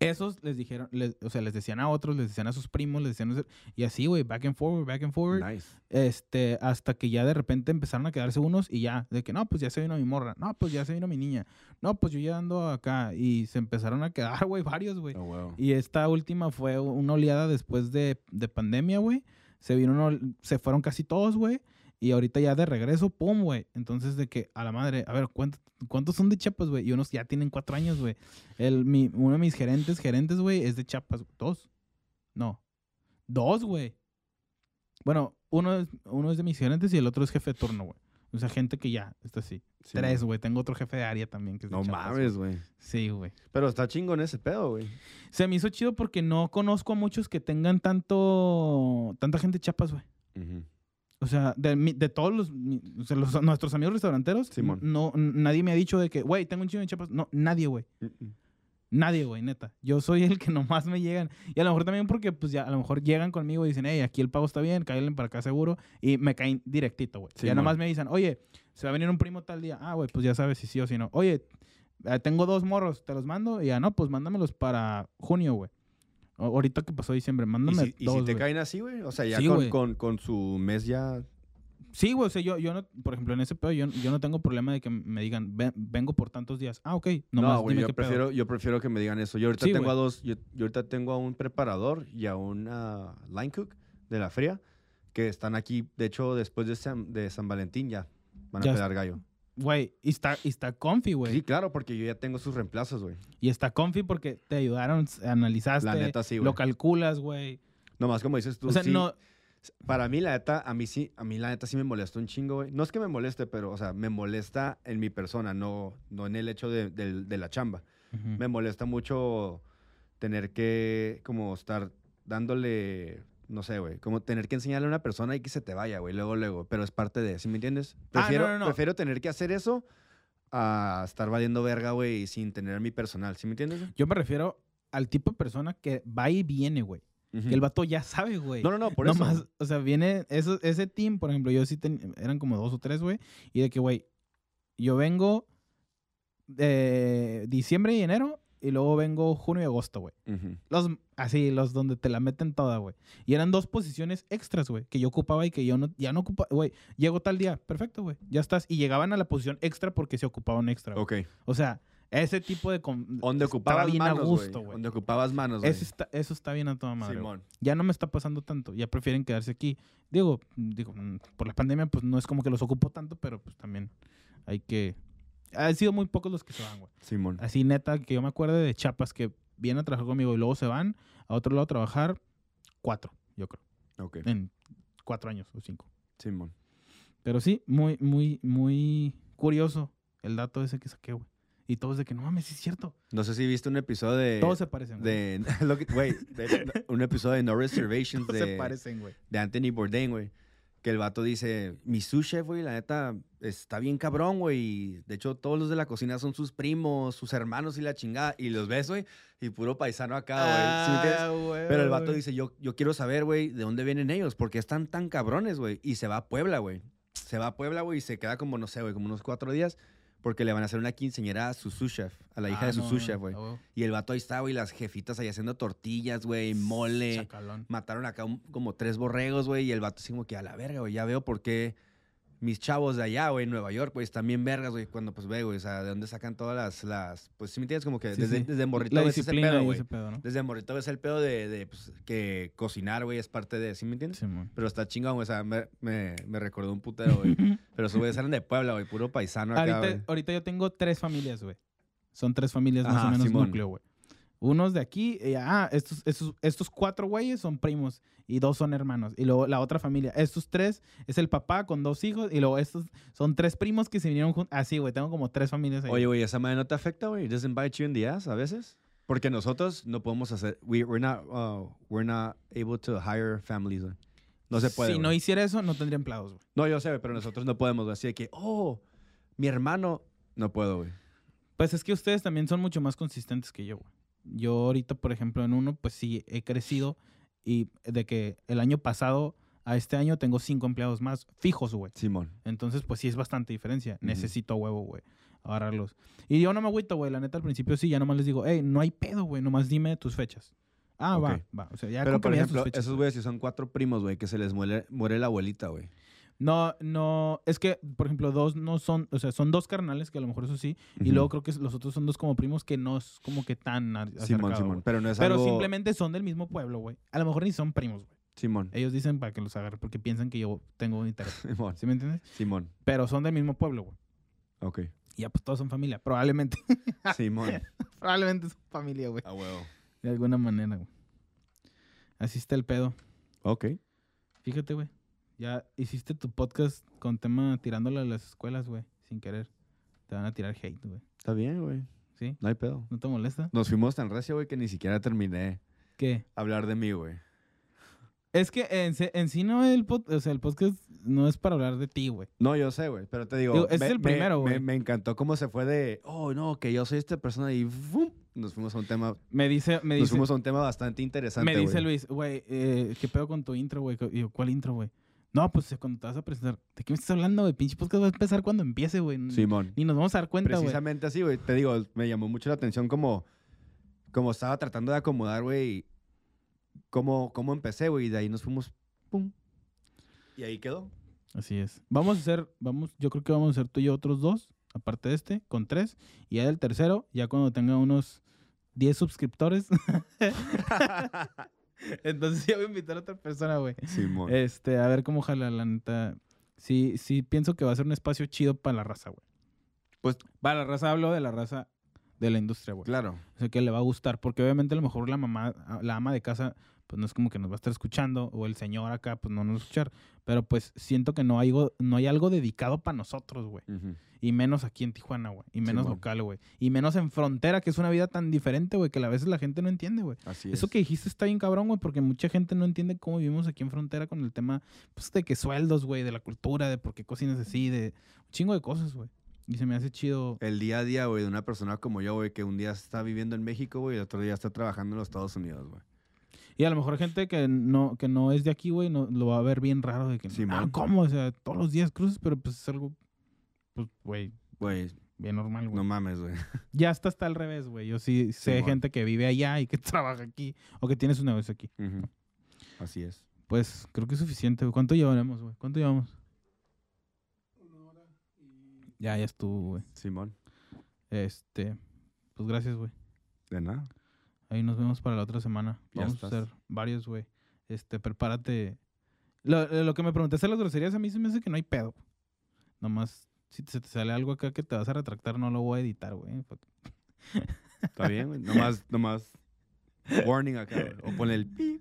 Esos les dijeron, les- o sea, les decían a otros, les decían a sus primos, les decían y así, güey, back and forward, back and forward. Nice. Este, hasta que ya de repente empezaron a quedarse unos y ya, de que no, pues ya se vino mi morra, no, pues ya se vino mi niña, no, pues yo ya ando acá. Y se empezaron a quedar, güey, varios, güey. Oh, wow. Y esta última fue una oleada después de, de pandemia, güey. Se vino una ol- se fueron casi todos, güey. Y ahorita ya de regreso, pum, güey. Entonces de que, a la madre, a ver, ¿cuánto- ¿cuántos son de Chiapas, güey? Y unos ya tienen cuatro años, güey. Mi, uno de mis gerentes, gerentes, güey, es de Chiapas. ¿Dos? No. Dos, güey. Bueno, uno es, uno es de mis gerentes y el otro es jefe de turno, güey. O sea, gente que ya está así. Sí, Tres, güey. Tengo otro jefe de área también que es de No Chiapas, mames, güey. Sí, güey. Pero está chingón ese pedo, güey. Se me hizo chido porque no conozco a muchos que tengan tanto tanta gente de Chiapas, güey. Ujú. O sea, de, mi- de todos los, nuestros amigos restauranteros, Simón. no, nadie me ha dicho de que, güey, tengo un chingo de Chiapas. No, nadie, güey. Nadie, güey, neta. Yo soy el que nomás me llegan. Y a lo mejor también porque, pues ya, a lo mejor llegan conmigo y dicen, hey, aquí el pago está bien, cáiganle para acá seguro. Y me caen directito, güey. ya nomás me dicen, oye, se va a venir un primo tal día. Ah, güey, pues ya sabes si sí o si no. Oye, eh, tengo dos morros, te los mando. Y ya, no, pues mándamelos para junio, güey. Ahorita que pasó diciembre, ¿Y mándame si, y dos, si te caen así, güey? O sea, ya Sí, con, con, con su mes ya... Sí, güey, o sea, yo, yo no, por ejemplo, en ese pedo, yo, yo no tengo problema de que me digan, "Ven- vengo por tantos días. Ah, ok, nomás no, güey, yo qué pedo. prefiero, yo prefiero que me digan eso. Yo ahorita Sí, tengo a güey. dos... Yo, yo ahorita tengo a un preparador y a un line cook de la fría que están aquí. De hecho, después de San, de San Valentín ya van a Ya pegar gallo. Güey, y está, y está comfy, güey. Sí, claro, porque yo ya tengo sus reemplazos, güey. Y está comfy porque te ayudaron, analizaste, La neta, sí, güey. lo calculas, güey. Nomás como dices tú, O sea, sí, no, Para mí, la neta, a mí sí, a mí la neta sí me molesta un chingo, güey. No es que me moleste, pero, o sea, me molesta en mi persona, no, no en el hecho de, de la chamba. Me molesta mucho tener que, como, estar dándole, no sé, güey, como tener que enseñarle a una persona y que se te vaya, güey, luego, luego. Pero es parte de, ¿sí me entiendes? Ah, no, Prefiero, no, no. prefiero tener que hacer eso a estar valiendo verga, güey, sin tener mi personal, ¿sí me entiendes? güey? Yo me refiero al tipo de persona que va y viene, güey. Ujú. Que el vato ya sabe, güey. No, no, no, por Nomás, eso. o sea, viene eso, ese team, por ejemplo, yo sí ten- eran como dos o tres, güey. Y de que, güey, yo vengo de diciembre y enero y luego vengo junio y agosto, güey. Los, así, los donde te la meten toda, güey. Y eran dos posiciones extras, güey, que yo ocupaba y que yo no, ya no ocupaba, güey. Llego tal día, perfecto, güey, ya estás. Y llegaban a la posición extra porque se ocupaba un extra, güey. Ok. O sea, ese tipo de... Donde ocupabas bien manos, a gusto, güey. Donde ocupabas manos, güey. Eso está, eso está bien a toda madre. Simón. Ya no me está pasando tanto. Ya prefieren quedarse aquí. Digo, digo, mm, por la pandemia, pues no es como que los ocupo tanto, pero pues también hay que... Han sido muy pocos los que se van, güey. Simón. Así neta, que yo me acuerdo de chapas que vienen a trabajar conmigo y luego se van a otro lado a trabajar. Cuatro, yo creo. Ok. En cuatro años o cinco. Simón. Pero sí, muy, muy, muy curioso el dato ese que saqué, güey. Y todos de que no mames, sí es cierto. No sé si viste un episodio de. Todos se parecen, güey. de, güey, un episodio de No Reservations Todos de, se parecen, güey. de Anthony Bourdain, güey. Que el vato dice, mi sous chef, güey, la neta, está bien cabrón, güey. De hecho, todos los de la cocina son sus primos, sus hermanos y la chingada. Y los ves, güey, y puro paisano acá, güey. Ah, Pero el vato dice, yo, yo quiero saber, güey, de dónde vienen ellos, porque están tan cabrones, güey. Y se va a Puebla, güey. Se va a Puebla, güey, y se queda como, no sé, güey, como unos cuatro días, porque le van a hacer una quinceañera a su sous chef, a la hija Ah, de su no, sous chef, güey. Y el vato ahí está, güey, las jefitas ahí haciendo tortillas, güey, mole. Chacalón. Mataron acá un- como tres borregos, güey, y el vato así como que a la verga, güey, ya veo por qué mis chavos de allá, güey, en Nueva York, güey, están bien vergas, güey, cuando pues ve, güey, o sea, de dónde sacan todas las, las, pues, si me entiendes? Como que Sí, desde, sí. desde morrito ves ese pedo, güey. ese pedo, ¿no? Desde morrito ves el pedo de, de, pues, que cocinar, güey, es parte de, ¿sí me entiendes? Simón. Pero está chingón, güey, o sea, me, me, me recordó un putero, güey. Pero esos güeyes eran de Puebla, güey, puro paisano acá, ahorita, ahorita yo tengo tres familias, güey. Son tres familias más o menos Simón. núcleo, güey. Unos de aquí, eh, ah, estos, estos, estos cuatro güeyes son primos y dos son hermanos. Y luego la otra familia, estos tres es el papá con dos hijos y luego estos son tres primos que se vinieron juntos. Así, güey, tengo como tres familias ahí. Oye, güey, ¿esa madre no te afecta, güey? ¿Doesn't bite you in the ass a veces? Porque nosotros no podemos hacer... We, we're, not, uh, we're not able to hire families, güey. No se puede. Si no hiciera eso, no tendría empleados, güey. No, yo sé, pero nosotros no podemos, güey. Así de que, oh, mi hermano. No puedo, güey. Pues es que ustedes también son mucho más consistentes que yo, güey. Yo ahorita, por ejemplo, en uno, pues sí he crecido y de que el año pasado a este año tengo cinco empleados más fijos, güey. Simón. Entonces, pues sí es bastante diferencia. Necesito huevo, güey. Agarrarlos. Y yo no me agüito, güey. La neta, al principio sí, ya nomás les digo, hey, no hay pedo, güey. Nomás dime tus fechas. Ah, va, va. O sea, ya Pero, por ejemplo, fechas, esos güey. güeyes si son cuatro primos, güey, que se les muere, muere la abuelita, güey. No, no. Es que, por ejemplo, dos no son. O sea, son dos carnales, que a lo mejor eso sí. Y luego creo que los otros son dos como primos que no es como que tan Simón, acercado, Simón. güey. Pero no es Pero algo... simplemente son del mismo pueblo, güey. A lo mejor ni son primos, güey. Simón. Ellos dicen para que los agarre porque piensan que yo tengo un interés. Simón. ¿Sí me entiendes? Simón. Pero son del mismo pueblo, güey. Ok. Y ya, pues todos son familia. Probablemente. Simón. probablemente son familia, güey. A huevo. De alguna manera, güey. Así está el pedo. Ok. Fíjate, güey. Ya hiciste tu podcast con tema tirándole a las escuelas, güey. Sin querer. Te van a tirar hate, güey. Está bien, güey. ¿Sí? No hay pedo. ¿No te molesta? Nos fuimos tan recio, güey, que ni siquiera terminé ¿Qué? hablar de mí, güey. Es que en, en sí no el, pod- o sea, el podcast no es para hablar de ti, güey. No, yo sé, güey, pero te digo... Digo, me- es el me- primero, me- güey. Me, encantó cómo se fue de... Oh, no, que yo soy esta persona y... ¡fum! Nos fuimos a un tema... Me dice, me Nos dice, fuimos a un tema bastante interesante, me dice. Luis, güey, eh, ¿qué pedo con tu intro, güey? ¿cuál intro, güey? No, pues eh, cuando te vas a presentar, ¿de qué me estás hablando, güey? Pinche podcast va a empezar cuando empiece, güey. Simón. Ni nos vamos a dar cuenta, güey. Precisamente así, güey. Te digo, me llamó mucho la atención como... Como estaba tratando de acomodar, güey. Cómo, cómo empecé, güey. Y de ahí nos fuimos... ¡Pum! Y ahí quedó. Así es. Vamos a hacer, vamos, yo creo que vamos a hacer tú y yo otros dos, aparte de este, con tres. Y ya del tercero, ya cuando tenga unos 10 suscriptores. Entonces ya voy a invitar a otra persona, güey. Simón. Este, a ver cómo jala, la neta. Sí, sí, pienso que va a ser un espacio chido para la raza, güey. Pues- Para la raza hablo de la raza de la industria, güey. claro. O sea, que le va a gustar. Porque obviamente a lo mejor la mamá, la ama de casa, pues no es como que nos va a estar escuchando. O el señor acá, pues no nos va a escuchar. Pero pues siento que no hay, algo- no hay algo dedicado para nosotros, güey. Y menos aquí en Tijuana, güey. Y menos local, güey. Y menos en frontera, que es una vida tan diferente, güey, que a veces la gente no entiende, güey. Así Eso es. que dijiste está bien cabrón, güey, porque mucha gente no entiende cómo vivimos aquí en frontera con el tema, pues, de que sueldos, güey, de la cultura, de por qué cocinas así, de un chingo de cosas, güey. Y se me hace chido. El día a día, güey, de una persona como yo, güey, que un día está viviendo en México, güey, y otro día está trabajando en los Estados Unidos, güey. Y a lo mejor gente que no, que no es de aquí, güey, no, lo va a ver bien raro de que, Simón. ah, ¿cómo? O sea, todos los días cruces, pero pues es algo, pues, güey, Güey, bien normal, güey. no mames, güey. Ya hasta está al revés, güey. Yo sí sé gente que vive allá y que trabaja aquí, o que tiene su negocio aquí. Así es. Pues creo que es suficiente, güey. ¿Cuánto llevaremos, güey? ¿Cuánto llevamos? Ya, ya estuvo, güey. Simón. Este, pues gracias, güey. De nada. Ahí nos vemos para la otra semana. Vamos a hacer varios, güey. Este, prepárate. Lo, lo que me preguntaste las groserías, a mí se me hace que no hay pedo. Nomás, si te- se te sale algo acá que te vas a retractar, no lo voy a editar, güey. Está bien, güey. Nomás, nomás. Warning acá, güey. O ponle el pi.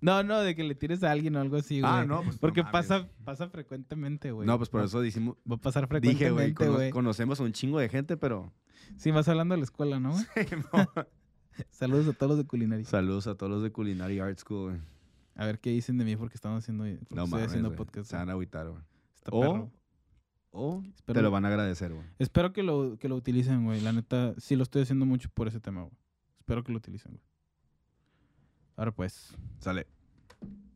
No, no, de que le tires a alguien o algo así, güey. Ah, no, pues. no Porque pasa, pasa frecuentemente, güey. No, pues por eso decimos. Va a pasar Dije, frecuentemente, güey, cono- conocemos a un chingo de gente, pero. Sí, vas hablando de la escuela, ¿no? güey? Saludos a todos los de culinaria. Saludos a todos los de Culinary Art School, güey. A ver qué dicen de mí porque estamos haciendo, porque No mames, haciendo podcast. Se van a agüitar, güey. Está O- perro. O Espero- te lo van a agradecer, güey. Espero que lo, que lo utilicen, güey. La neta, sí lo estoy haciendo mucho por ese tema, güey. Espero que lo utilicen, güey. Ahora pues. Sale.